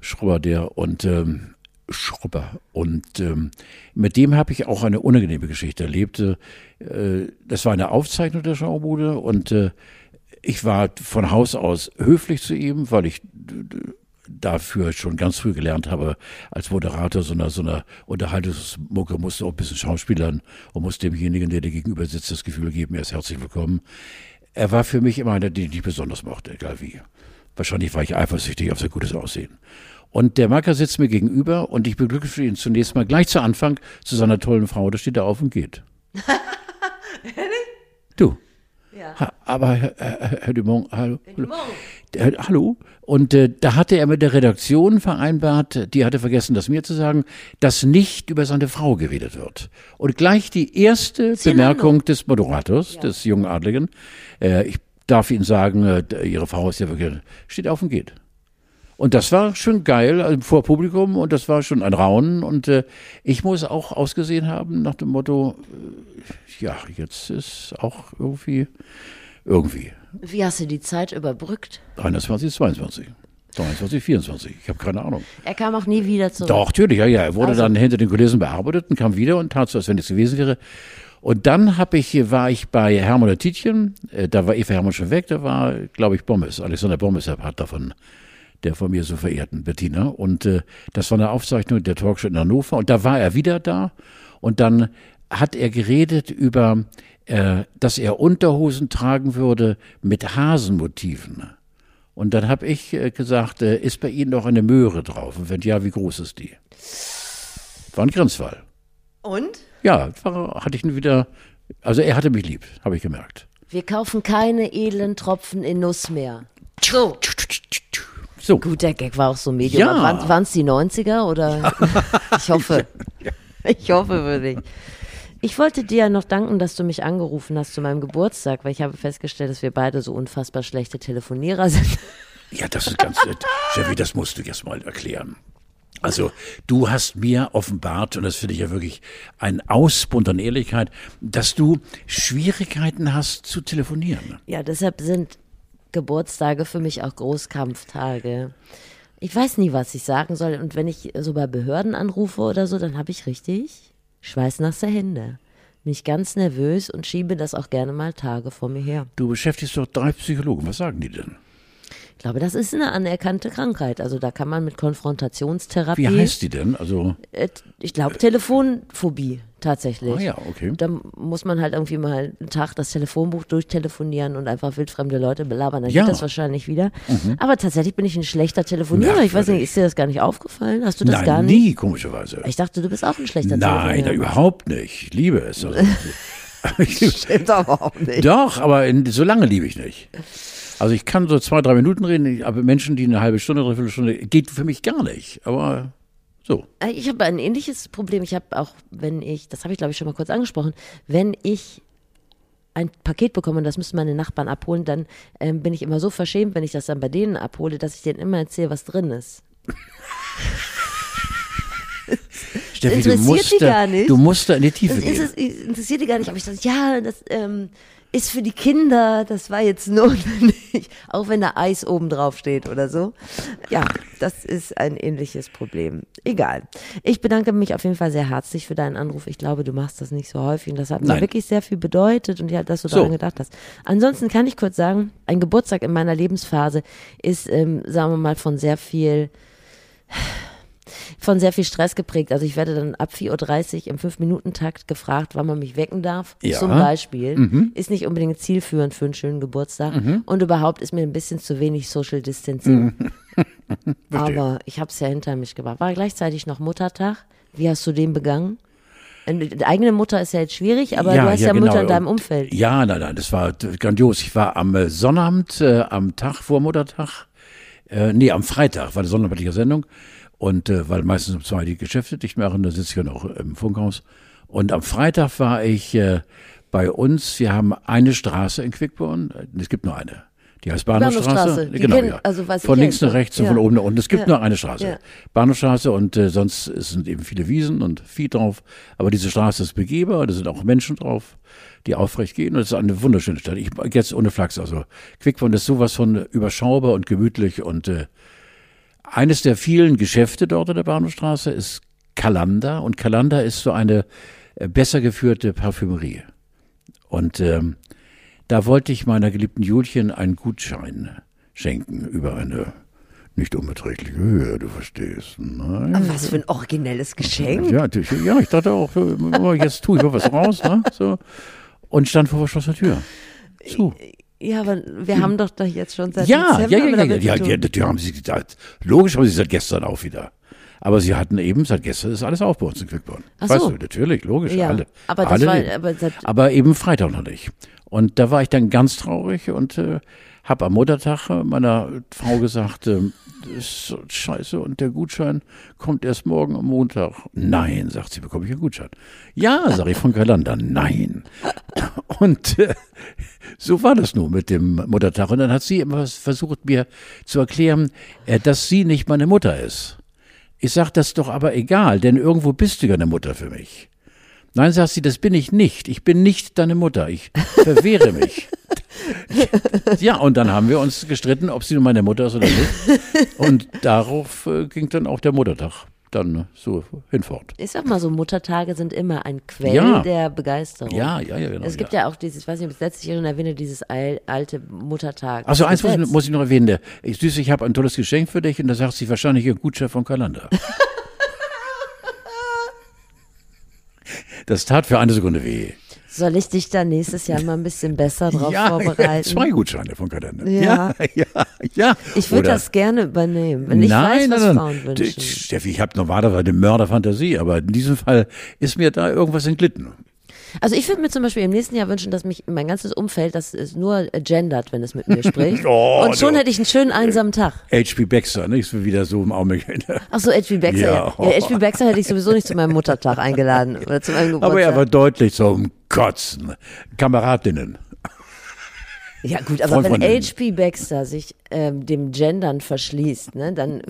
Speaker 1: Schrubber der und ähm, Schrubber. Und ähm, mit dem habe ich auch eine unangenehme Geschichte erlebt. Äh, das war eine Aufzeichnung der Schaubude und äh, ich war von Haus aus höflich zu ihm, weil ich dafür schon ganz früh gelernt habe, als Moderator so einer, so einer Unterhaltungsmucke musste auch ein bisschen schauspielern und muss demjenigen, der dir gegenüber sitzt, das Gefühl geben, er ist herzlich willkommen. Er war für mich immer einer, den ich besonders mochte, egal wie. Wahrscheinlich war ich eifersüchtig auf sein gutes Aussehen. Und der Macker sitzt mir gegenüber und ich beglückwünsche ihn zunächst mal gleich zu Anfang zu seiner tollen Frau. Da steht er auf und geht. du.
Speaker 2: Ja.
Speaker 1: Ha, aber Herr, Herr, Herr Dumont, hallo. hallo. Der, hallo. Und äh, da hatte er mit der Redaktion vereinbart, die hatte vergessen, das mir zu sagen, dass nicht über seine Frau geredet wird. Und gleich die erste Bemerkung des Moderators, des jungen Adligen, äh, ich darf Ihnen sagen, äh, Ihre Frau ist ja wirklich, steht auf und geht. Und das war schon geil also vor Publikum und das war schon ein Raunen. Und äh, ich muss auch ausgesehen haben nach dem Motto, äh, ja, jetzt ist auch irgendwie, irgendwie
Speaker 2: Wie hast du die Zeit überbrückt?
Speaker 1: 21, 22, 23, 24. Ich habe keine Ahnung.
Speaker 2: Er kam auch nie wieder zurück.
Speaker 1: Doch, natürlich, ja, ja. Er wurde
Speaker 2: Also.
Speaker 1: dann hinter den Kulissen bearbeitet und kam wieder und tat so, als wenn nichts gewesen wäre. Und dann hab ich, war ich bei Hermann und Tietjen, äh, da war Eva Hermann schon weg, da war, glaube ich, Bommes, Alexander Bommes, der Partner von der von mir so verehrten Bettina. Und äh, das war eine Aufzeichnung der Talkshow in Hannover. Und da war er wieder da. Und dann hat er geredet über, äh, dass er Unterhosen tragen würde mit Hasenmotiven. Und dann habe ich äh, gesagt, äh, ist bei Ihnen noch eine Möhre drauf? Und wenn ja, wie groß ist die? War ein Grenzfall.
Speaker 2: Und?
Speaker 1: Ja, war, hatte ich ihn wieder, also er hatte mich lieb, habe ich gemerkt.
Speaker 2: Wir kaufen keine edlen Tropfen in Nuss mehr. So.
Speaker 1: So,
Speaker 2: Gut, der Gag war auch so medium.
Speaker 1: Ja.
Speaker 2: Waren es die 90er oder? ich hoffe. Ich hoffe wirklich. Ich wollte dir ja noch danken, dass du mich angerufen hast zu meinem Geburtstag, weil ich habe festgestellt, dass wir beide so unfassbar schlechte Telefonierer sind.
Speaker 1: ja, das ist ganz nett. Chevy, das musst du jetzt mal erklären. Also, du hast mir offenbart, und das finde ich ja wirklich ein Ausbund an Ehrlichkeit, dass du Schwierigkeiten hast zu telefonieren.
Speaker 2: Ja, deshalb sind Geburtstage für mich auch Großkampftage. Ich weiß nie, was ich sagen soll. Und wenn ich so bei Behörden anrufe oder so, dann habe ich richtig schweißnasse Hände. Bin ich ganz nervös und schiebe das auch gerne mal Tage vor mir her.
Speaker 1: Du beschäftigst doch drei Psychologen. Was sagen die denn?
Speaker 2: Ich glaube, das ist eine anerkannte Krankheit. Also da kann man mit Konfrontationstherapie.
Speaker 1: Wie heißt die denn? Also,
Speaker 2: Äh, Ich glaube, Telefonphobie tatsächlich.
Speaker 1: ah ja, okay.
Speaker 2: Da muss man halt irgendwie mal einen Tag das Telefonbuch durchtelefonieren und einfach wildfremde Leute belabern. Dann
Speaker 1: Ja. Mhm.
Speaker 2: geht das wahrscheinlich wieder. Aber tatsächlich bin ich ein schlechter Telefonierer. Ich weiß nicht, ist dir das gar nicht aufgefallen? Hast du das
Speaker 1: Nein,
Speaker 2: gar nicht?
Speaker 1: nie, komischerweise.
Speaker 2: Ich dachte, du bist auch ein schlechter
Speaker 1: Nein,
Speaker 2: Telefonierer.
Speaker 1: überhaupt nicht. Ich liebe es. Also,
Speaker 2: Stimmt aber auch nicht.
Speaker 1: Doch, aber in, so lange liebe ich nicht. Also ich kann so zwei, drei Minuten reden, aber Menschen, die eine halbe Stunde, dreiviertel Stunde, geht für mich gar nicht. Aber so.
Speaker 2: Äh, Ich habe ein ähnliches Problem. Ich habe auch, wenn ich, das habe ich glaube ich schon mal kurz angesprochen, wenn ich ein Paket bekomme und das müssen meine Nachbarn abholen, dann ähm, bin ich immer so verschämt, wenn ich das dann bei denen abhole, dass ich denen immer erzähle, was drin ist.
Speaker 1: Steffi, du
Speaker 2: interessiert
Speaker 1: musst,
Speaker 2: die gar nicht.
Speaker 1: du musst da in die Tiefe
Speaker 2: Das
Speaker 1: gehen.
Speaker 2: es, interessiert die gar nicht. Aber ich dachte, ja, das ähm, ist für die Kinder, das war jetzt notwendig. Auch wenn da Eis oben drauf steht oder so. Ja, das ist ein ähnliches Problem. Egal. Ich bedanke mich auf jeden Fall sehr herzlich für deinen Anruf. Ich glaube, du machst das nicht so häufig und das hat mir
Speaker 1: Nein.
Speaker 2: wirklich sehr viel bedeutet und ja, dass du
Speaker 1: So.
Speaker 2: daran gedacht hast. Ansonsten kann ich kurz sagen, ein Geburtstag in meiner Lebensphase ist, ähm, sagen wir mal, von sehr viel von sehr viel Stress geprägt. Also ich werde dann ab 4.30 Uhr im 5-Minuten-Takt gefragt, wann man mich wecken darf.
Speaker 1: Ja. Mhm.
Speaker 2: Zum Beispiel. Ist nicht unbedingt zielführend für einen schönen Geburtstag. Und überhaupt ist mir ein bisschen zu wenig Social Distancing.
Speaker 1: Mhm.
Speaker 2: Aber ich habe es ja hinter mich gebracht. War gleichzeitig noch Muttertag. Wie hast du den begangen? Eine eigene Mutter ist ja jetzt schwierig, aber du hast ja,
Speaker 1: genau.
Speaker 2: Mutter in deinem Umfeld.
Speaker 1: Ja, nein, nein, das war grandios. Ich war am äh, Sonnabend, äh, am Tag vor Muttertag, äh, nee, am Freitag war eine sonnabendliche Sendung. Und äh, weil meistens um zwei die Geschäfte dicht machen, da sitze ich ja noch im Funkhaus. Und am Freitag war ich äh, bei uns, wir haben eine Straße in Quickborn, äh, es gibt nur eine. Die heißt Bahnhofstraße.
Speaker 2: Die
Speaker 1: Genau,
Speaker 2: kennen-
Speaker 1: ja.
Speaker 2: also
Speaker 1: von links nach rechts und
Speaker 2: Ja.
Speaker 1: von oben nach unten. Es gibt
Speaker 2: Ja.
Speaker 1: nur eine Straße.
Speaker 2: Ja.
Speaker 1: Bahnhofstraße und äh, sonst sind eben viele Wiesen und Vieh drauf. Aber diese Straße ist begehbar, da sind auch Menschen drauf, die aufrecht gehen. Und es ist eine wunderschöne Stadt. Ich jetzt ohne Flachs. Also Quickborn ist sowas von überschaubar und gemütlich und äh, eines der vielen Geschäfte dort in der Bahnhofstraße ist Kalanda und Kalanda ist so eine äh, besser geführte Parfümerie. Und ähm, da wollte ich meiner geliebten Julchen einen Gutschein schenken über eine nicht unbeträchtliche Höhe, du verstehst. Nein.
Speaker 2: Aber was für ein originelles Geschenk.
Speaker 1: Ja, natürlich. ja, ich dachte auch, äh, jetzt tue ich mal was raus, ne? So. Und stand vor verschlossener Tür. Zu.
Speaker 2: Ja, aber wir haben doch doch jetzt schon seit
Speaker 1: Ja,
Speaker 2: Dezember
Speaker 1: ja, ja, ja, ja, ja, ja, haben sie gesagt. Logisch haben sie seit gestern auch wieder. Aber sie hatten eben, seit gestern ist alles auf bei uns in Quickborn.
Speaker 2: Ach
Speaker 1: Weißt
Speaker 2: so.
Speaker 1: du, natürlich, logisch,
Speaker 2: Ja,
Speaker 1: alle.
Speaker 2: aber das
Speaker 1: alle
Speaker 2: war- aber
Speaker 1: aber eben Freitag noch nicht. Und da war ich dann ganz traurig und äh, habe am Muttertag äh, meiner Frau gesagt, ähm, das ist so scheiße und der Gutschein kommt erst morgen am Montag. Nein, sagt sie, bekomme ich einen Gutschein. Ja, sage ich von Kalender. Nein. Und äh, so war das nun mit dem Muttertag. Und dann hat sie immer versucht, mir zu erklären, äh, dass sie nicht meine Mutter ist. Ich sag das doch aber egal, denn irgendwo bist du ja eine Mutter für mich. Nein, sagt sie, das bin ich nicht. Ich bin nicht deine Mutter. Ich verwehre mich. ja, und dann haben wir uns gestritten, ob sie nun meine Mutter ist oder nicht. Und darauf äh, ging dann auch der Muttertag dann so hinfort.
Speaker 2: Ich sag mal so, Muttertage sind immer ein Quell
Speaker 1: Ja.
Speaker 2: der Begeisterung.
Speaker 1: Ja, ja, ja, genau.
Speaker 2: Es gibt
Speaker 1: ja.
Speaker 2: ja auch dieses, ich weiß nicht, ob ich es letztes Jahr schon erwähne, dieses al- alte Muttertag.
Speaker 1: Also eins muss,
Speaker 2: Gesetz.
Speaker 1: muss ich noch erwähnen. Der- Ich, süß, ich habe ein tolles Geschenk für dich und da sagt sie wahrscheinlich ihr Gutschein von Kalender. Das tat für eine Sekunde weh.
Speaker 2: Soll ich dich da nächstes Jahr mal ein bisschen besser drauf vorbereiten?
Speaker 1: zwei Gutscheine von Kalender.
Speaker 2: Ja.
Speaker 1: ja, ja. ja.
Speaker 2: Ich würde das gerne übernehmen, wenn ich
Speaker 1: nein,
Speaker 2: weiß, was
Speaker 1: nein,
Speaker 2: Frauen
Speaker 1: nein.
Speaker 2: wünschen.
Speaker 1: Steffi, ich habe normalerweise eine Mörderfantasie, aber in diesem Fall ist mir da irgendwas entglitten.
Speaker 2: Also ich würde mir zum Beispiel im nächsten Jahr wünschen, dass mich mein ganzes Umfeld, das ist nur gendert, wenn es mit mir spricht.
Speaker 1: Oh,
Speaker 2: Und schon
Speaker 1: du.
Speaker 2: hätte ich einen schönen einsamen Tag.
Speaker 1: H.P. Baxter, nicht so wieder so im Augenblick.
Speaker 2: Ach so, H.P. Baxter. Ja.
Speaker 1: Ja.
Speaker 2: Ja. H.P. Baxter hätte ich sowieso nicht zu meinem Muttertag eingeladen oder zu meinem Geburtstag.
Speaker 1: Aber er war deutlich zum Kotzen. Kameradinnen.
Speaker 2: Ja gut, aber
Speaker 1: Freund
Speaker 2: wenn. H.P. Baxter sich ähm, dem Gendern verschließt, ne, dann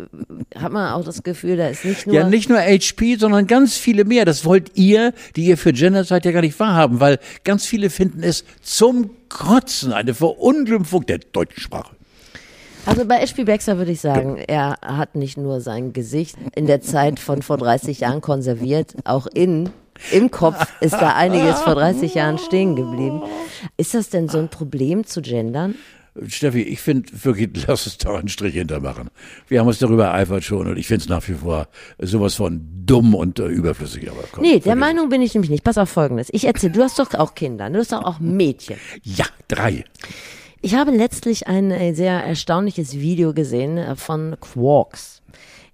Speaker 2: hat man auch das Gefühl, da ist nicht nur...
Speaker 1: Ja, nicht nur HP, sondern ganz viele mehr. Das wollt ihr, die ihr für Gender seid, ja gar nicht wahrhaben, weil ganz viele finden es zum Kotzen eine Verunglimpfung der deutschen Sprache.
Speaker 2: Also bei H.P. Baxter würde ich sagen, er hat nicht nur sein Gesicht in der Zeit von vor 30 Jahren konserviert, auch in, im Kopf ist da einiges vor 30 Jahren stehen geblieben. Ist das denn so ein Problem zu gendern?
Speaker 1: Steffi, ich finde wirklich, lass uns da einen Strich hintermachen. Wir haben uns darüber ereifert schon und ich finde es nach wie vor sowas von dumm und äh, überflüssig. Aber komm,
Speaker 2: Nee, der Meinung bin ich nämlich nicht. Pass auf Folgendes. Ich erzähle, du hast doch auch Kinder, du hast doch auch Mädchen.
Speaker 1: es. Ja, drei.
Speaker 2: Ich habe letztlich ein äh, sehr erstaunliches Video gesehen äh, von Quarks.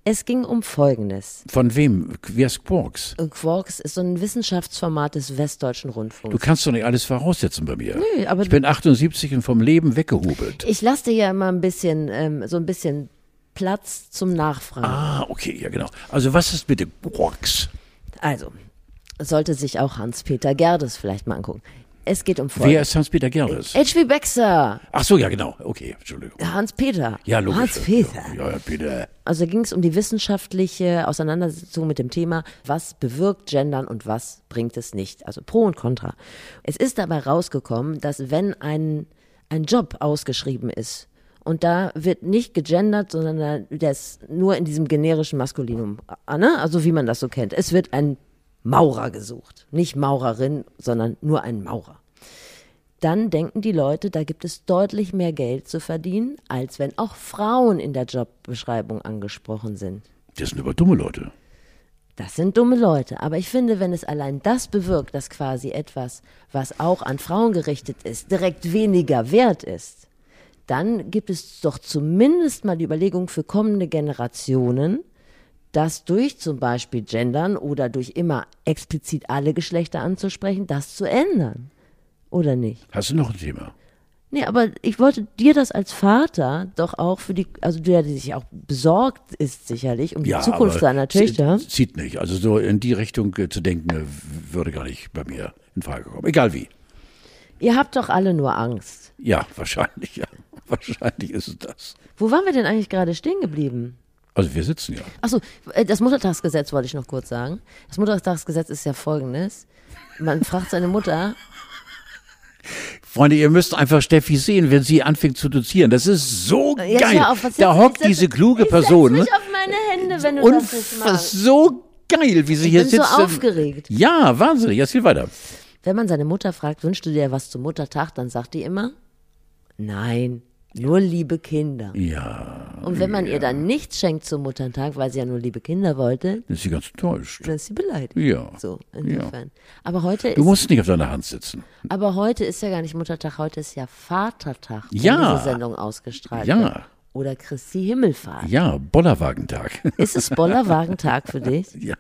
Speaker 2: Es ging um Folgendes.
Speaker 1: Von wem? Wer ist Quarks?
Speaker 2: Und Quarks ist so ein Wissenschaftsformat des Westdeutschen
Speaker 1: Du
Speaker 2: Rundfunks.
Speaker 1: kannst doch nicht alles voraussetzen bei mir.
Speaker 2: Nö, aber
Speaker 1: ich bin 78 und vom Leben weggehubelt.
Speaker 2: Ich lasse dir ja immer ein bisschen, ähm, so ein bisschen Platz zum Nachfragen.
Speaker 1: Ah, okay, ja genau. Also was ist bitte Quarks?
Speaker 2: Also, sollte sich auch Hans-Peter Gerdes vielleicht mal angucken. Es geht um
Speaker 1: Wer
Speaker 2: Folgendes.
Speaker 1: ist Hans-Peter Gerdes?
Speaker 2: H.P. Baxter,
Speaker 1: Ach so, ja genau. Okay, Entschuldigung.
Speaker 2: Hans-Peter.
Speaker 1: Ja, logisch.
Speaker 2: Hans-Peter.
Speaker 1: Ja, ja, bitte.
Speaker 2: Also ging es um die wissenschaftliche Auseinandersetzung mit dem Thema, was bewirkt Gendern und was bringt es nicht. Also Pro und Contra. Es ist dabei rausgekommen, dass wenn ein, ein Job ausgeschrieben ist und da wird nicht gegendert, sondern da- der ist nur in diesem generischen Maskulinum, äh, ne? also wie man das so kennt. Es wird ein Maurer gesucht. Nicht Maurerin, sondern nur ein Maurer dann denken die Leute, da gibt es deutlich mehr Geld zu verdienen, als wenn auch Frauen in der Jobbeschreibung angesprochen sind.
Speaker 1: Das sind aber dumme Leute.
Speaker 2: Das sind dumme Leute. Aber ich finde, wenn es allein das bewirkt, dass quasi etwas, was auch an Frauen gerichtet ist, direkt weniger wert ist, dann gibt es doch zumindest mal die Überlegung für kommende Generationen, das durch zum Beispiel Gendern oder durch immer explizit alle Geschlechter anzusprechen, das zu ändern. Oder nicht?
Speaker 1: Hast du noch ein Thema?
Speaker 2: Nee, aber ich wollte dir das als Vater doch auch für die, also der, der sich auch besorgt ist sicherlich um die Zukunft
Speaker 1: aber
Speaker 2: seiner Töchter.
Speaker 1: Zieht nicht. Also so in die Richtung äh, zu denken, äh, würde gar nicht bei mir in Frage kommen. Egal wie.
Speaker 2: Ihr habt doch alle nur Angst.
Speaker 1: Ja, wahrscheinlich, ja. Wahrscheinlich ist es das.
Speaker 2: Wo waren wir denn eigentlich gerade stehen geblieben?
Speaker 1: Also wir sitzen ja.
Speaker 2: Achso, äh, das Muttertagsgesetz wollte ich noch kurz sagen. Das Muttertagsgesetz ist ja folgendes. Man fragt seine Mutter,
Speaker 1: Freunde, ihr müsst einfach Steffi sehen, wenn sie anfängt zu dozieren. Das ist so
Speaker 2: Jetzt
Speaker 1: geil.
Speaker 2: auf,
Speaker 1: da hockt
Speaker 2: ich setz-
Speaker 1: diese kluge
Speaker 2: ich
Speaker 1: Person. Ne?
Speaker 2: mich auf meine Hände, wenn du
Speaker 1: Und
Speaker 2: das nicht magst.
Speaker 1: so geil, wie sie hier
Speaker 2: bin so
Speaker 1: sitzt.
Speaker 2: aufgeregt.
Speaker 1: Ja, wahnsinnig. Jetzt geht weiter.
Speaker 2: Wenn man seine Mutter fragt, wünschst du dir was zum Muttertag, dann sagt die immer, nein, nur liebe Kinder.
Speaker 1: Ja,
Speaker 2: Und wenn man ihr dann nichts schenkt zum Muttertag, weil sie ja nur liebe Kinder wollte,
Speaker 1: dann ist sie ganz enttäuscht.
Speaker 2: dann ist sie beleidigt.
Speaker 1: Ja.
Speaker 2: So, insofern. Aber heute
Speaker 1: Du
Speaker 2: ist,
Speaker 1: musst nicht auf deiner Hand sitzen.
Speaker 2: aber heute ist ja gar nicht Muttertag, heute ist ja Vatertag,
Speaker 1: Ja.
Speaker 2: diese Sendung ausgestrahlt
Speaker 1: Ja.
Speaker 2: wird. Oder Christi Himmelfahrt.
Speaker 1: Ja, Bollerwagentag.
Speaker 2: Ist es Bollerwagentag für dich?
Speaker 1: ja.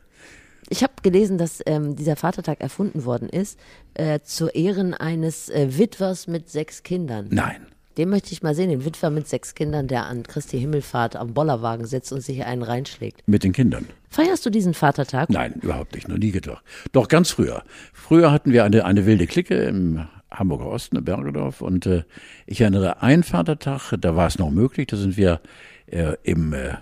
Speaker 2: Ich habe gelesen, dass ähm, dieser Vatertag erfunden worden ist äh, zu Ehren eines äh, Witwers mit sechs Kindern.
Speaker 1: Nein.
Speaker 2: Den möchte ich mal sehen, den Witwer mit sechs Kindern, der an Christi Himmelfahrt am Bollerwagen sitzt und sich einen reinschlägt.
Speaker 1: Mit den Kindern.
Speaker 2: Feierst du diesen Vatertag?
Speaker 1: Nein, überhaupt nicht. Noch nie gedacht. Doch ganz früher. Früher hatten wir eine, eine wilde Clique im Hamburger Osten, in Bergedorf. Und äh, ich erinnere, ein Vatertag, da war es noch möglich, da sind wir äh, im äh,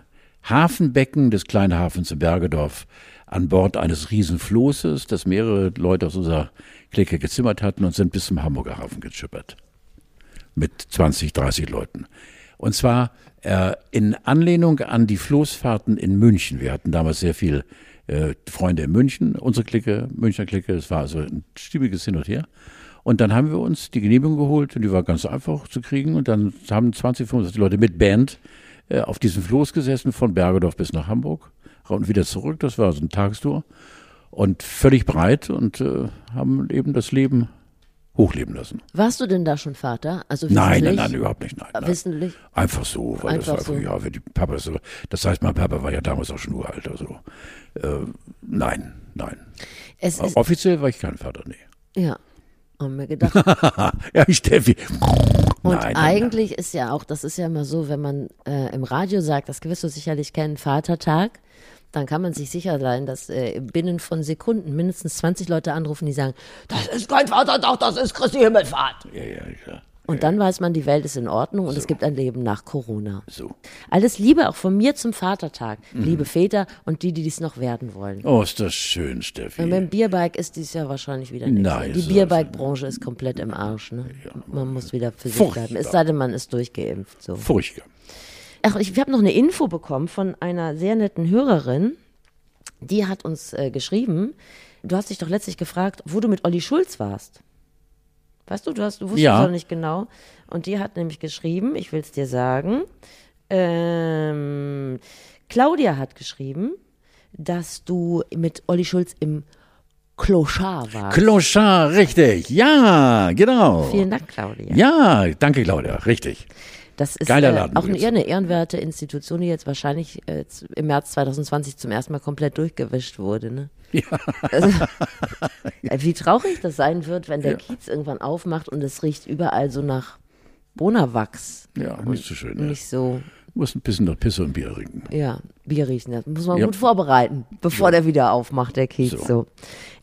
Speaker 1: Hafenbecken des kleinen Hafens in Bergedorf an Bord eines Riesenflosses, das mehrere Leute aus unserer Clique gezimmert hatten und sind bis zum Hamburger Hafen geschippert. Mit 20, 30 Leuten. Und zwar äh, in Anlehnung an die Floßfahrten in München. Wir hatten damals sehr viel äh, Freunde in München, unsere Clique, Münchner Clique, es war also ein stimmiges Hin und Her. Und dann haben wir uns die Genehmigung geholt und die war ganz einfach zu kriegen. Und dann haben 20, 25 Leute mit Band äh, auf diesem Floß gesessen von Bergedorf bis nach Hamburg und wieder zurück. Das war so ein Tagestour und völlig breit und äh, haben eben das Leben hochleben lassen.
Speaker 2: Warst du denn da schon Vater? Also
Speaker 1: Nein, nein, nein, überhaupt nicht. Nein, nein.
Speaker 2: Wissentlich?
Speaker 1: Einfach so, weil
Speaker 2: Einfach
Speaker 1: das
Speaker 2: so.
Speaker 1: einfach, ja, wenn die Papa so, das heißt, mein Papa war ja damals auch schon uralt, also, äh, nein, nein.
Speaker 2: Es ist,
Speaker 1: Offiziell war ich kein Vater, nee.
Speaker 2: ja, haben wir gedacht.
Speaker 1: ja, ich Steffi.
Speaker 2: Und
Speaker 1: nein, nein,
Speaker 2: eigentlich ist ja auch, das ist ja immer so, wenn man äh, im Radio sagt, das wirst du sicherlich kennen, Vatertag, dann kann man sich sicher sein, dass äh, binnen von Sekunden mindestens 20 Leute anrufen, die sagen, das ist kein Vatertag, das ist Christi Himmelfahrt.
Speaker 1: Ja, ja, ja.
Speaker 2: Und dann weiß man, die Welt ist in Ordnung und es gibt ein Leben nach Corona.
Speaker 1: So.
Speaker 2: Alles Liebe auch von mir zum Vatertag.
Speaker 1: Mhm.
Speaker 2: Liebe Väter und die, die dies noch werden wollen.
Speaker 1: Oh, ist das schön, Steffi.
Speaker 2: Und beim Bierbike ist dies ja wahrscheinlich wieder nichts.
Speaker 1: Nein,
Speaker 2: Die Bierbike-Branche ist komplett im Arsch. Ne? Man muss wieder für sich bleiben. Es sei denn, man ist durchgeimpft. So.
Speaker 1: Furchtbar.
Speaker 2: Ach, ich habe noch eine Info bekommen von einer sehr netten Hörerin. Die hat uns äh, geschrieben, du hast dich doch letztlich gefragt, wo du mit Olli Schulz warst. Weißt du, du, hast, du wusstest
Speaker 1: Ja.
Speaker 2: doch nicht genau. Und die hat nämlich geschrieben, ich will es dir sagen, ähm, Claudia hat geschrieben, dass du mit Olli Schulz im Clochard warst.
Speaker 1: Clochard, richtig. Ja, genau.
Speaker 2: Vielen Dank, Claudia.
Speaker 1: Ja, danke, Claudia, richtig.
Speaker 2: Das ist
Speaker 1: Geiler
Speaker 2: äh,
Speaker 1: Laden
Speaker 2: auch eine,
Speaker 1: übrigens.
Speaker 2: eher eine ehrenwerte Institution, die jetzt wahrscheinlich äh, im März 2020 zum ersten Mal komplett durchgewischt wurde. Ne?
Speaker 1: Ja.
Speaker 2: Also, äh, wie traurig das sein wird, wenn der Kiez irgendwann aufmacht und es riecht überall so nach Bonawachs.
Speaker 1: Ja, nicht so schön.
Speaker 2: Nicht so,
Speaker 1: Muss ein bisschen nach Pisse und Bier trinken.
Speaker 2: ja, Bier riechen. Das muss man
Speaker 1: Ja.
Speaker 2: gut vorbereiten, bevor der wieder aufmacht, der Kiez. So.
Speaker 1: So.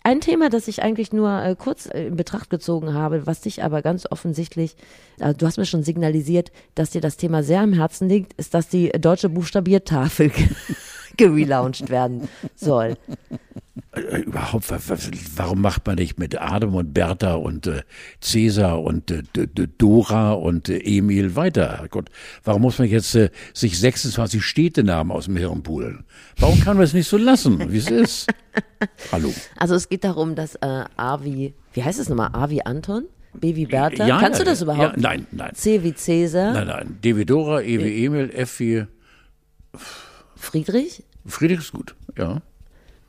Speaker 2: Ein Thema, das ich eigentlich nur äh, kurz äh, in Betracht gezogen habe, was dich aber ganz offensichtlich, äh, du hast mir schon signalisiert, dass dir das Thema sehr am Herzen liegt, ist, dass die deutsche Buchstabiertafel gelauncht werden soll.
Speaker 1: Äh, Überhaupt, wa- wa- warum macht man nicht mit Adam und Bertha und äh, Cäsar und äh, Dora und äh, Emil weiter? Gott, warum muss man jetzt äh, sich 26 Städtenamen aus dem Hirn poolen? Warum kann man es nicht so lassen, wie es ist? Hallo.
Speaker 2: Also es geht darum, dass äh, A wie, wie heißt es nochmal, A wie Anton, B wie Bertha,
Speaker 1: Ja,
Speaker 2: kannst
Speaker 1: ja,
Speaker 2: du das überhaupt?
Speaker 1: Ja, nein, nein.
Speaker 2: C wie Cäsar,
Speaker 1: Nein, nein. D wie Dora, E wie Emil, F wie
Speaker 2: Friedrich,
Speaker 1: Friedrich ist gut. Ja.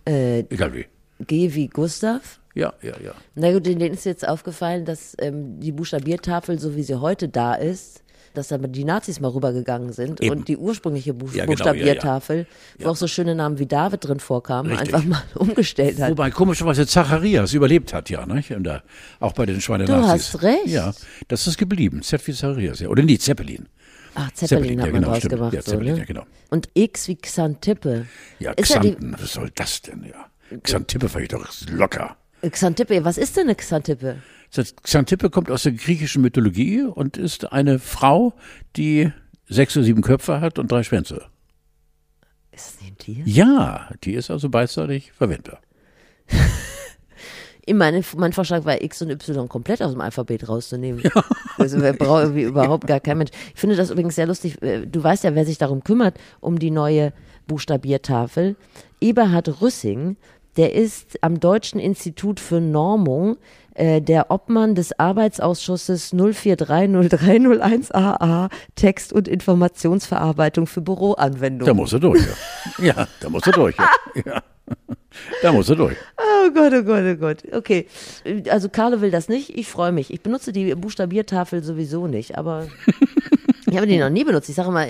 Speaker 2: äh,
Speaker 1: Egal wie.
Speaker 2: G wie Gustav.
Speaker 1: Ja, ja, ja.
Speaker 2: Na gut, denen ist jetzt aufgefallen, dass ähm, die Buchstabiertafel, so wie sie heute da ist, dass da die Nazis mal rübergegangen sind
Speaker 1: Eben.
Speaker 2: und die ursprüngliche Buch
Speaker 1: Ja, genau,
Speaker 2: Buchstabiertafel, wo auch so schöne Namen wie David drin vorkamen,
Speaker 1: Richtig.
Speaker 2: einfach mal umgestellt hat.
Speaker 1: Wobei komischerweise Zacharias überlebt hat, ja, ne? Auch bei den Schweine
Speaker 2: Du hast recht.
Speaker 1: Ja, das ist geblieben. Z wie Zacharias, ja. Oder nee, Zeppelin.
Speaker 2: Ach, Zeppelin,
Speaker 1: Zeppelin,
Speaker 2: hat
Speaker 1: ja,
Speaker 2: man
Speaker 1: genau,
Speaker 2: draus gemacht.
Speaker 1: Ja,
Speaker 2: so,
Speaker 1: Zeppelin,
Speaker 2: ne?
Speaker 1: ja, genau.
Speaker 2: Und X wie Xantippe.
Speaker 1: Ja,
Speaker 2: Ist
Speaker 1: Xanten, was soll das denn, ja? Xantippe fand ich doch locker.
Speaker 2: Xantippe, was ist denn eine Xantippe?
Speaker 1: Xantippe kommt aus der griechischen Mythologie und ist eine Frau, die sechs oder sieben Köpfe hat und drei Schwänze.
Speaker 2: Ist das nicht ein Tier?
Speaker 1: Ja, die ist also beidseitig verwendbar.
Speaker 2: Ich meine, mein Vorschlag war, X und Y komplett aus dem Alphabet rauszunehmen. Ja. Also wer braucht irgendwie überhaupt gar kein Mensch. Ich finde das übrigens sehr lustig. Äh, du weißt ja, wer sich darum kümmert, um die neue Buchstabiertafel. Eberhard Rüssing, der ist am Deutschen Institut für Normung äh, der Obmann des Arbeitsausschusses 04303001AA Text- und Informationsverarbeitung für Büroanwendungen.
Speaker 1: Da muss er durch, ja. ja da muss er durch, ja. ja. Da muss er durch.
Speaker 2: Oh Gott, oh Gott, oh Gott. Okay. Also Carlo will das nicht. Ich freue mich. Ich benutze die Buchstabiertafel sowieso nicht, aber ich habe die noch nie benutzt. Ich sage immer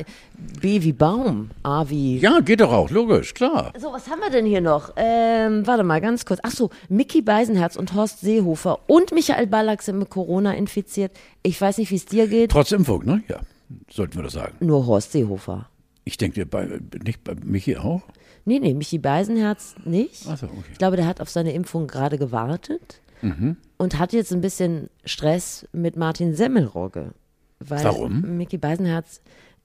Speaker 2: B wie Baum, A wie.
Speaker 1: Ja, geht doch auch, logisch, klar.
Speaker 2: So, was haben wir denn hier noch? Ähm, warte mal, ganz kurz. Ach so, Mickey Beisenherz und Horst Seehofer und Michael Ballack sind mit Corona infiziert. Ich weiß nicht, wie es dir geht.
Speaker 1: Trotz Impfung, ne? Ja, sollten wir das sagen.
Speaker 2: Nur Horst Seehofer.
Speaker 1: Ich denke, bei, nicht bei Michi auch?
Speaker 2: Nee, nee, Michi Beisenherz nicht.
Speaker 1: Ach so, okay.
Speaker 2: Ich glaube, der hat auf seine Impfung gerade gewartet
Speaker 1: Mhm.
Speaker 2: und hat jetzt ein bisschen Stress mit Martin Semmelrogge.
Speaker 1: Warum?
Speaker 2: Mickey Beisenherz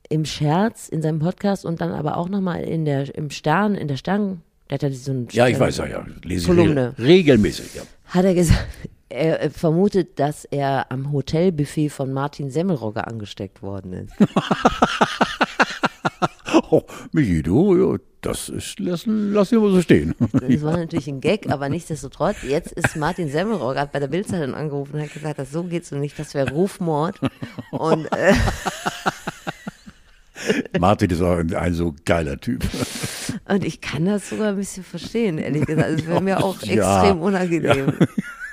Speaker 2: im Scherz in seinem Podcast und dann aber auch nochmal in der, im Stern, in der Stern, der hat ja so ein
Speaker 1: Ja, ich weiß ja, ja. Lese ich
Speaker 2: Kolumne.
Speaker 1: regel, regelmäßig, ja.
Speaker 2: hat er gesagt, er vermutet, dass er am Hotelbuffet von Martin Semmelrogge angesteckt worden ist.
Speaker 1: Oh, Michi, du, ja, das ist, lassen, lass ihn mal so stehen.
Speaker 2: Das war natürlich ein Gag, aber nichtsdestotrotz, jetzt ist Martin Semmelrogge, hat bei der Bildzeitung angerufen und hat gesagt, das so geht's so nicht, das wäre Rufmord. Und äh,
Speaker 1: Martin ist auch ein, so geiler Typ.
Speaker 2: Und ich kann das sogar ein bisschen verstehen, ehrlich gesagt. Es wäre mir auch
Speaker 1: Ja.
Speaker 2: extrem unangenehm.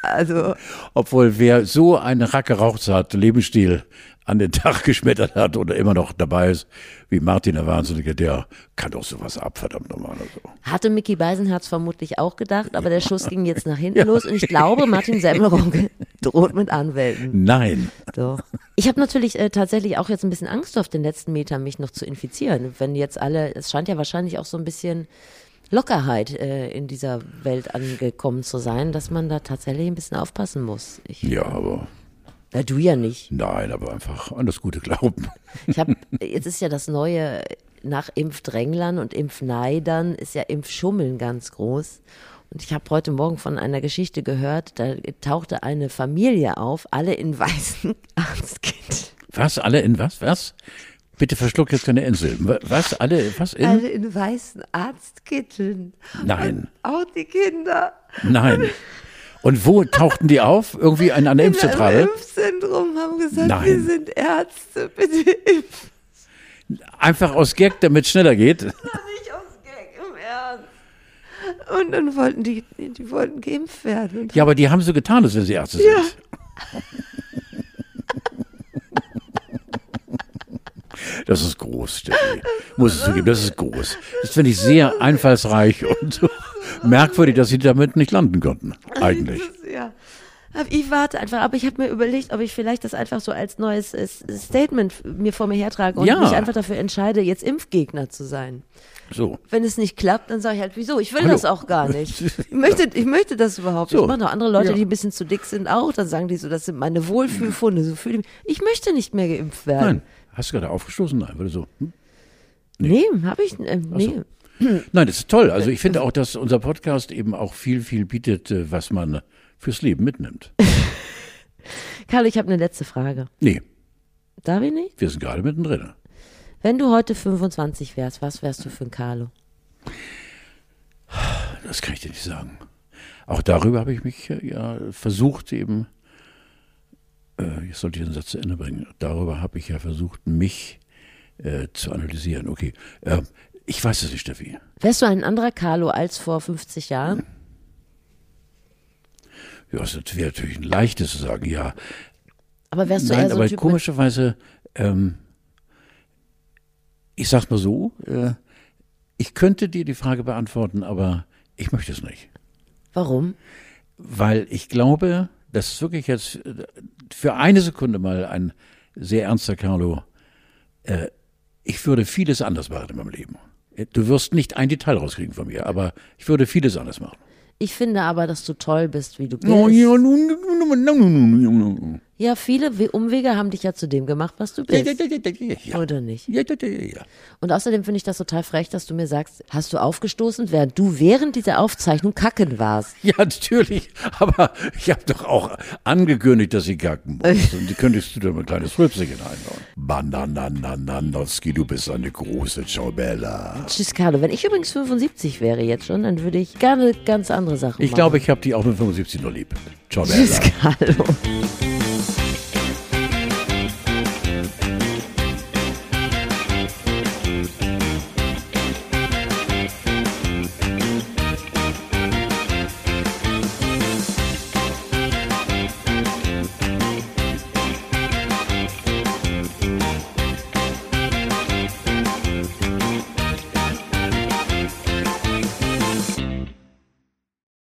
Speaker 2: Also,
Speaker 1: Obwohl, wer so einen Rack geraucht hat, Lebensstil an den Tag geschmettert hat oder immer noch dabei ist, wie Martin der Wahnsinnige, der kann doch sowas ab, verdammt nochmal. Also.
Speaker 2: hatte Mickey Beisenherz vermutlich auch gedacht, aber der Schuss ging jetzt nach hinten los und ich glaube, Martin Semmelrogge droht mit Anwälten.
Speaker 1: Nein.
Speaker 2: So. Ich habe natürlich äh, tatsächlich auch jetzt ein bisschen Angst auf den letzten Metern, mich noch zu infizieren. Wenn jetzt alle, es scheint ja wahrscheinlich auch so ein bisschen Lockerheit äh, in dieser Welt angekommen zu sein, dass man da tatsächlich ein bisschen aufpassen muss. Ich,
Speaker 1: Ja, aber
Speaker 2: Na, du ja nicht.
Speaker 1: nein, aber einfach an das gute Glauben.
Speaker 2: Ich habe, jetzt ist ja das neue, nach Impfdränglern und Impfneidern ist ja Impfschummeln ganz groß. Und ich habe heute Morgen von einer Geschichte gehört, da tauchte eine Familie auf, alle in weißen Arztkitteln.
Speaker 1: Was? Alle in was? Was? Bitte verschluck jetzt keine Insel. Wa- Was? Alle? Was in?
Speaker 2: Alle in weißen Arztkitteln.
Speaker 1: Nein.
Speaker 2: Und auch die Kinder.
Speaker 1: Nein. Und wo tauchten die auf? Irgendwie an einer
Speaker 2: In
Speaker 1: Impfzentrale?
Speaker 2: einem Impfzentrum haben gesagt,
Speaker 1: Nein.
Speaker 2: wir sind Ärzte, bitte impfen.
Speaker 1: Einfach aus Gag, damit es schneller geht.
Speaker 2: Nicht aus Gag, im Ernst. Und dann wollten die, die wollten geimpft werden.
Speaker 1: Ja, aber die haben so getan, wenn sie Ärzte
Speaker 2: Ja.
Speaker 1: sind. Das ist groß, Steffi. Muss ich zugeben, das ist groß. Das finde ich sehr einfallsreich und so merkwürdig, dass sie damit nicht landen konnten. Eigentlich.
Speaker 2: Das ist- ja. Aber Ich warte einfach, aber ich habe mir überlegt, ob ich vielleicht das einfach so als neues äh, Statement mir vor mir hertrage und
Speaker 1: Ja.
Speaker 2: mich einfach dafür entscheide, jetzt Impfgegner zu sein.
Speaker 1: So.
Speaker 2: Wenn es nicht klappt, dann sage ich halt, wieso? Ich will
Speaker 1: Hallo.
Speaker 2: das auch gar nicht. Ich möchte, ich möchte das überhaupt nicht.
Speaker 1: So.
Speaker 2: Ich mache noch andere Leute,
Speaker 1: Ja.
Speaker 2: die ein bisschen zu dick sind, auch. Dann sagen die so, das sind meine Wohlfühlfunde. So fühle ich, ich möchte nicht mehr geimpft werden.
Speaker 1: Nein. Hast du gerade aufgestoßen? Nein, würde so. Hm?
Speaker 2: Nee, habe ich. Äh, nee.
Speaker 1: Nein, das ist toll. Also ich finde auch, dass unser Podcast eben auch viel, viel bietet, äh, was man fürs Leben mitnimmt.
Speaker 2: Carlo, ich habe eine letzte Frage.
Speaker 1: Nee,
Speaker 2: Darf ich nicht?
Speaker 1: wir sind gerade mittendrin.
Speaker 2: Wenn du heute 25 wärst, was wärst du für ein Carlo?
Speaker 1: Das kann ich dir nicht sagen. Auch darüber habe ich mich äh, ja versucht eben, äh, jetzt sollte ich den Satz zu Ende bringen, darüber habe ich ja versucht, mich äh, zu analysieren. Okay, äh, ich weiß es nicht, Steffi.
Speaker 2: Wärst du ein anderer Carlo als vor 50 Jahren?
Speaker 1: Ja, es wäre natürlich ein leichtes zu sagen, ja.
Speaker 2: Aber wärst du
Speaker 1: Nein,
Speaker 2: eher so
Speaker 1: aber
Speaker 2: ein Typ
Speaker 1: komischerweise, ähm, ich sag's mal so, äh, ich könnte dir die Frage beantworten, aber ich möchte es nicht.
Speaker 2: Warum?
Speaker 1: Weil ich glaube, das ist wirklich jetzt äh, für eine Sekunde mal ein sehr ernster Carlo. Äh, ich würde vieles anders machen in meinem Leben. Äh, Du wirst nicht ein Detail rauskriegen von mir, aber ich würde vieles anders machen.
Speaker 2: Ich finde aber, dass du toll bist, wie du bist.
Speaker 1: Ja,
Speaker 2: viele We- Umwege haben dich ja zu dem gemacht, was du bist.
Speaker 1: ja.
Speaker 2: Oder nicht?
Speaker 1: Ja, ja, ja, ja.
Speaker 2: Und außerdem finde ich das total frech, dass du mir sagst, hast du aufgestoßen, während du während dieser Aufzeichnung kacken warst.
Speaker 1: Ja, natürlich. Aber ich habe doch auch angekündigt, dass sie kacken muss. Und die könntest du da mal ein kleines Rülpsingen einbauen. Banananananowski, du bist eine große Ciao Bella.
Speaker 2: Tschüss, Carlo. Wenn ich übrigens 75 wäre jetzt schon, dann würde ich gerne ganz andere Sachen
Speaker 1: Ich
Speaker 2: machen.
Speaker 1: glaube, ich habe die auch mit 75 noch lieb. Ciao
Speaker 2: Tschüss. Carlo.